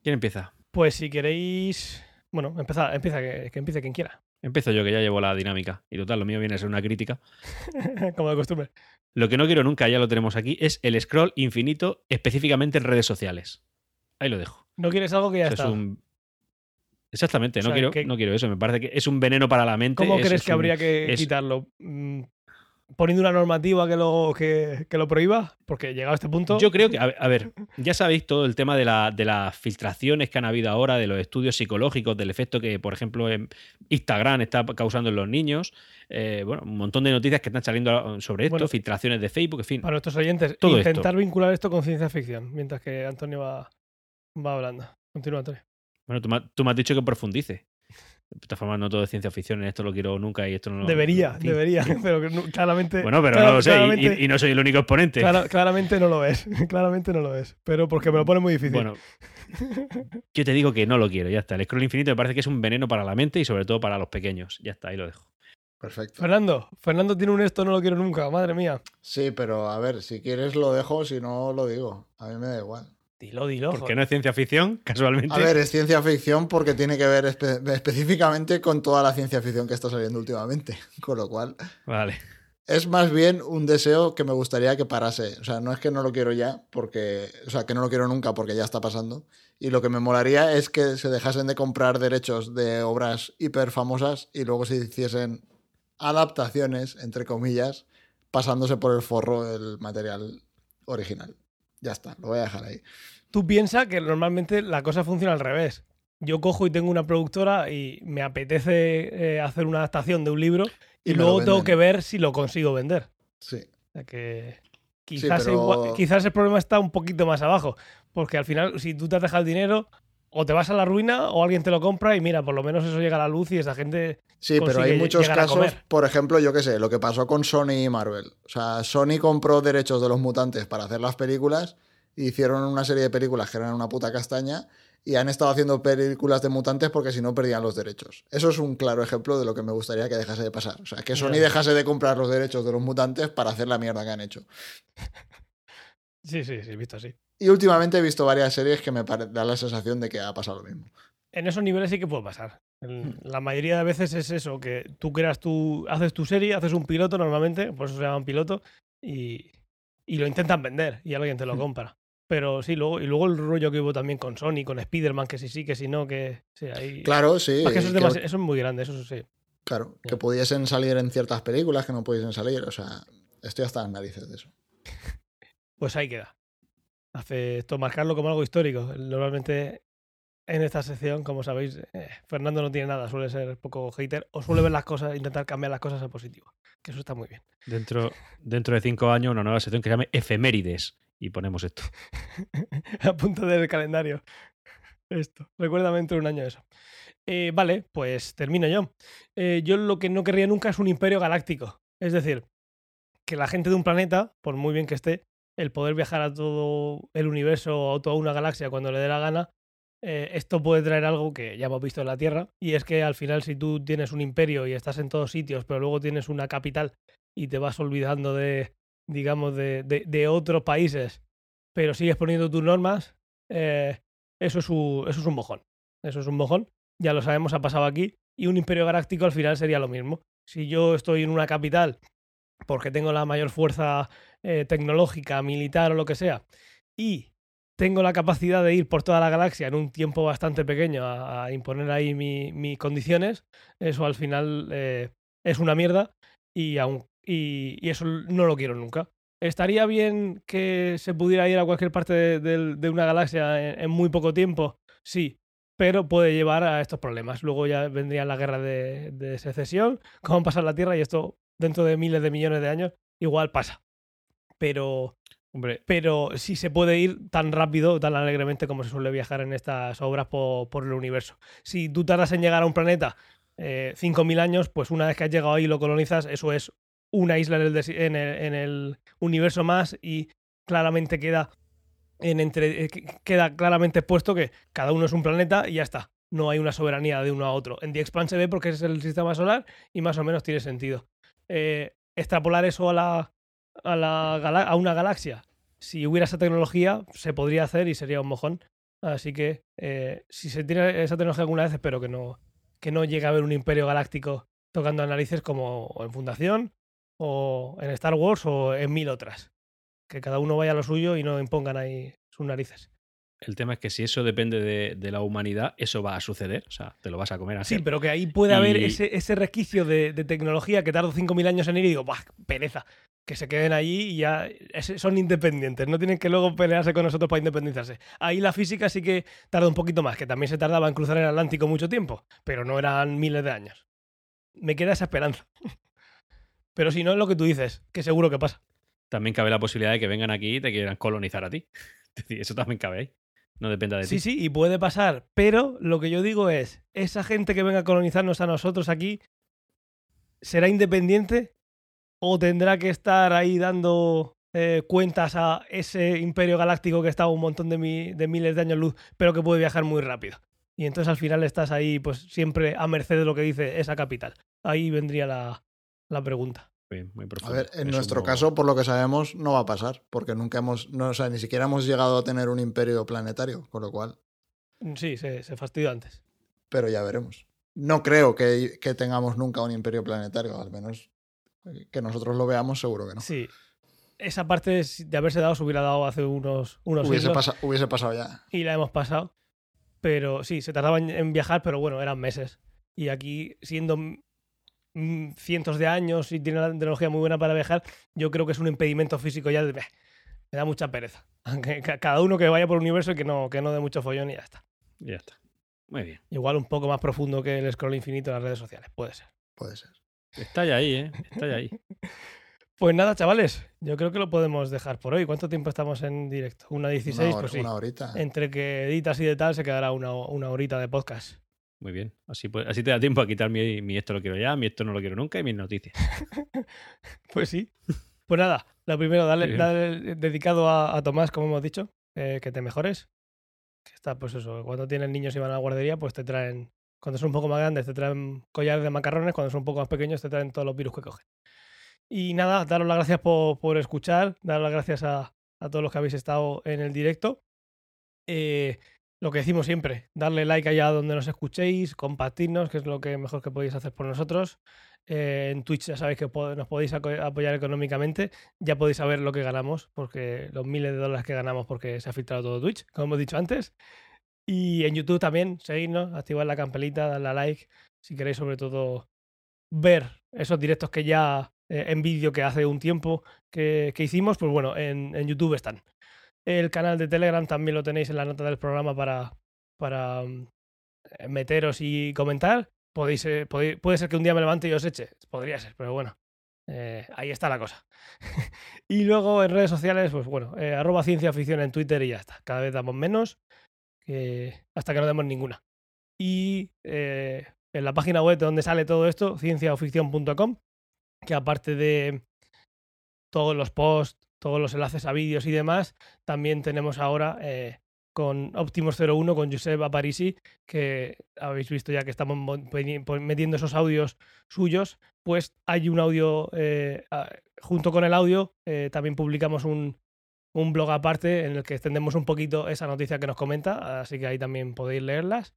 ¿Quién empieza? Pues si queréis. Bueno, empieza, empieza que, que empiece quien quiera. Empiezo yo, que ya llevo la dinámica. Y total, lo mío viene a ser una crítica. *laughs* Como de costumbre. Lo que no quiero nunca, ya lo tenemos aquí, es el scroll infinito, específicamente en redes sociales. Ahí lo dejo. No quieres algo que ya Eso es está. un- Exactamente, O no, sea, quiero, que- no quiero eso. Me parece que es un veneno para la mente. ¿Cómo es- crees es que un- habría que es- quitarlo? Mm, ¿Poniendo una normativa que lo, que, que lo prohíba? Porque llegado a este punto. Yo creo que, a ver, a ver, ya sabéis todo el tema de, la- de las filtraciones que han habido ahora, de los estudios psicológicos, del efecto que, por ejemplo, en Instagram está causando en los niños. Eh, bueno, un montón de noticias que están saliendo sobre esto, Bueno. filtraciones de Facebook, en fin. Para nuestros oyentes, Todo intentar vincular esto con ciencia ficción, mientras que Antonio va, va hablando. Continúa, Antonio. Bueno, tú, me- tú me has dicho que profundice. De todas formas, no todo es ciencia ficción, en esto lo quiero nunca y esto no lo. debería, *laughs* debería, *laughs* pero claramente. Bueno, pero no lo sé, y- claramente- y, y no soy el único exponente. clara- claramente no lo es. *laughs* claramente no lo es. Pero porque me lo pone muy difícil. Bueno, yo te digo que no lo quiero, ya está. El scroll infinito me parece que es un veneno para la mente y sobre todo para los pequeños. Ya está, ahí lo dejo. Perfecto. Fernando, Fernando tiene un esto, no lo quiero nunca, madre mía. Sí, pero a ver, si quieres lo dejo, si no lo digo. A mí me da igual. Dilo, dilo. Porque no es ciencia ficción, *laughs* casualmente. A ver, es ciencia ficción porque tiene que ver espe- específicamente con toda la ciencia ficción que está saliendo últimamente. *laughs* Con lo cual, Vale. es más bien un deseo que me gustaría que parase. O sea, no es que no lo quiero ya, porque. O sea, que no lo quiero nunca porque ya está pasando. Y lo que me molaría es que se dejasen de comprar derechos de obras hiper famosas y luego se hiciesen adaptaciones, entre comillas, pasándose por el forro el material original. Ya está, lo voy a dejar ahí. Tú piensas que normalmente la cosa funciona al revés. Yo cojo y tengo una productora y me apetece eh, hacer una adaptación de un libro y, luego tengo que ver si lo consigo vender. Sí. O sea que quizás, pero- igual- quizás el problema está un poquito más abajo. Porque al final, si tú te has dejado el dinero, o te vas a la ruina o alguien te lo compra y mira, por lo menos eso llega a la luz y esa gente... Sí, pero hay muchos casos, por ejemplo, yo qué sé, lo que pasó con Sony y Marvel. O sea, Sony compró derechos de los mutantes para hacer las películas y hicieron una serie de películas que eran una puta castaña y han estado haciendo películas de mutantes porque si no perdían los derechos. Eso es un claro ejemplo de lo que me gustaría que dejase de pasar. O sea, que Sony dejase de comprar los derechos de los mutantes para hacer la mierda que han hecho. Sí, sí, sí, visto así. Y últimamente he visto varias series que me da la sensación de que ha pasado lo mismo. En esos niveles sí que puede pasar. En- La mayoría de veces es eso, que tú creas tu, haces tu serie, haces un piloto normalmente, por eso se llama un piloto, y, y lo intentan vender y alguien te lo Hmm. compra. Pero sí, luego, y luego el rollo que hubo también con Sony, con Spider-Man, que sí, sí, que sí, no, que sí, ahí... Claro, sí. Es que eso es, que- eso es muy grande, eso sí. Claro, que pudiesen salir en ciertas películas que no pudiesen salir. O sea, estoy hasta las narices de eso. *laughs* Pues ahí queda. Hace esto marcarlo como algo histórico. Normalmente en esta sección, como sabéis, eh, Fernando no tiene nada, suele ser poco hater o suele ver las cosas, intentar cambiar las cosas a positivo. Que eso está muy bien. Dentro, dentro de cinco años, una nueva sección que se llame Efemérides. Y ponemos esto. *laughs* a punto del calendario. Esto. Recuérdame dentro de un año eso. Eh, vale, pues termino yo. Eh, yo lo que no querría nunca es un imperio galáctico. Es decir, que la gente de un planeta, por muy bien que esté, el poder viajar a todo el universo o a toda una galaxia cuando le dé la gana, eh, esto puede traer algo que ya hemos visto en la Tierra. Y es que al final, si tú tienes un imperio y estás en todos sitios, pero luego tienes una capital y te vas olvidando de, digamos, de, de- otros países, pero sigues poniendo tus normas, eh, eso, es un, eso es un mojón. Eso es un mojón. Ya lo sabemos, ha pasado aquí. Y un imperio galáctico al final sería lo mismo. Si yo estoy en una capital porque tengo la mayor fuerza eh, tecnológica, militar o lo que sea, y tengo la capacidad de ir por toda la galaxia en un tiempo bastante pequeño a, imponer ahí mi- mis condiciones, eso al final eh, es una mierda y, aun- y, eso no lo quiero nunca. ¿Estaría bien que se pudiera ir a cualquier parte de, una galaxia en, muy poco tiempo? Sí, pero puede llevar a estos problemas. Luego ya vendría la guerra de, de secesión, cómo pasa en la Tierra y esto dentro de miles de millones de años igual pasa. Pero Hombre, pero sí se puede ir tan rápido, tan alegremente como se suele viajar en estas obras po- por, el universo. Si tú tardas en llegar a un planeta eh, 5.000 años, pues una vez que has llegado ahí y lo colonizas, eso es una isla en el, en el, en el universo más y claramente queda, en entre, eh, que- queda claramente expuesto que cada uno es un planeta y ya está. No hay una soberanía de uno a otro. En The Expanse se ve porque es el sistema solar y más o menos tiene sentido. Eh, extrapolar eso a la, a, la a una galaxia. Si hubiera esa tecnología, se podría hacer y sería un mojón. Así que eh, si se tiene esa tecnología alguna vez, espero que no, que no llegue a haber un imperio galáctico tocando narices como en Fundación, o en Star Wars, o en mil otras. Que cada uno vaya a lo suyo y no impongan ahí sus narices. El tema es que si eso depende de, de la humanidad, eso va a suceder. O sea, te lo vas a comer así. Sí, pero que ahí puede haber ese, ese resquicio de, de tecnología que tardo 5.000 años en ir y digo, ¡buah, pereza! Que se queden allí y ya es- son independientes, no tienen que luego pelearse con nosotros para independizarse. Ahí la física sí que tarda un poquito más, que también se tardaba en cruzar el Atlántico mucho tiempo, pero no eran miles de años. Me queda esa esperanza. *laughs* Pero si no es lo que tú dices, que seguro que pasa. También cabe la posibilidad de que vengan aquí y te quieran colonizar a ti. *laughs* Eso también cabe ahí. No depende de Sí, ti. sí, y puede pasar. Pero lo que yo digo es, esa gente que venga a colonizarnos a nosotros aquí, ¿será independiente o tendrá que estar ahí dando eh, cuentas a ese imperio galáctico que está a un montón de, mi- de miles de años luz, pero que puede viajar muy rápido? Y entonces al final estás ahí, pues siempre a merced de lo que dice esa capital. Ahí vendría la, la pregunta. Muy, muy A profundo. ver, en Es nuestro un- caso, por lo que sabemos, no va a pasar, porque nunca hemos, no, o sea, ni siquiera hemos llegado a tener un imperio planetario, con lo cual, Sí, se, se fastidió antes. pero ya veremos. No creo que, que tengamos nunca un imperio planetario, al menos que nosotros lo veamos, seguro que no. Sí. Esa parte de haberse dado se hubiera dado hace unos, unos Hubiese, siglos. pasa- hubiese pasado ya. y la hemos pasado. Pero sí, se tardaba en, viajar, pero bueno, eran meses. Y aquí, siendo mm, cientos de años y tiene una tecnología muy buena para viajar, yo creo que es un impedimento físico ya de... "Beh, Me da mucha pereza. *laughs* Aunque ca- cada uno que vaya por el universo y que no, que no dé mucho follón y ya está. Ya está. Muy bien. Igual un poco más profundo que el scroll infinito en las redes sociales, puede ser. Puede ser. Está ya ahí, ¿eh? Está ya ahí. *laughs* Pues nada, chavales, yo creo que lo podemos dejar por hoy. ¿Cuánto tiempo estamos en directo? Una 16, una, hora- pues sí. una horita. Entre que editas y de tal, se quedará una, una horita de podcast. Muy bien. Así, pues, así te da tiempo a quitar mi, mi esto lo quiero ya, mi esto no lo quiero nunca y mis noticias. *laughs* Pues sí. Pues nada, lo primero, dale, dale dedicado a, a Tomás, como hemos dicho, eh, que te mejores. Que está, pues eso, cuando tienes niños y van a la guardería, pues te traen, cuando son un poco más grandes, te traen collares de macarrones, cuando son un poco más pequeños, te traen todos los virus que cogen. Y nada, daros las gracias por, por escuchar, daros las gracias a, a todos los que habéis estado en el directo. Eh, lo que decimos siempre, darle like allá donde nos escuchéis, compartirnos, que es lo que mejor que podéis hacer por nosotros. Eh, en Twitch ya sabéis que nos podéis apoyar económicamente. Ya podéis saber lo que ganamos, porque los miles de dólares que ganamos porque se ha filtrado todo Twitch, como hemos dicho antes. Y en YouTube también, seguidnos, activad la campanita, darle a like. Si queréis, sobre todo, ver esos directos que ya eh, en vídeo que hace un tiempo que, hicimos, pues bueno, en, en, YouTube están. El canal de Telegram también lo tenéis en la nota del programa para, para um, meteros y comentar. Eh, podéis, puede ser que un día me levante y os eche. Podría ser, pero bueno. Eh, ahí está la cosa. *laughs* y luego en redes sociales, pues bueno, eh, arroba ciencia ficción en Twitter y ya está. Cada vez damos menos hasta que no demos ninguna. Y en la página web donde sale todo esto, cienciaoficción.com, que aparte de todos los posts, todos los enlaces a vídeos y demás, también tenemos ahora eh, con Optimus 01, con Josep Aparisi, que habéis visto ya que estamos metiendo esos audios suyos, pues hay un audio, eh, junto con el audio, eh, también publicamos un, un blog aparte en el que extendemos un poquito esa noticia que nos comenta, así que ahí también podéis leerlas.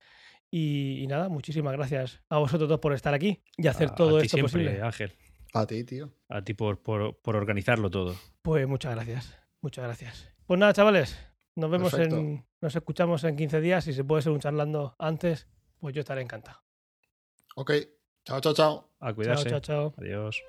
Y, y nada, muchísimas gracias a vosotros dos por estar aquí y hacer A- todo a ti esto siempre, posible. Ángel. A ti, tío. A ti por, por, por organizarlo todo. Pues muchas gracias, muchas gracias. Pues nada, chavales, nos vemos Perfecto. en, nos escuchamos en 15 días y si puede ser un charlando antes, pues yo estaré encantado. Ok. Chao, chao, chao. A cuidarse. Chao, chao, chao. Adiós.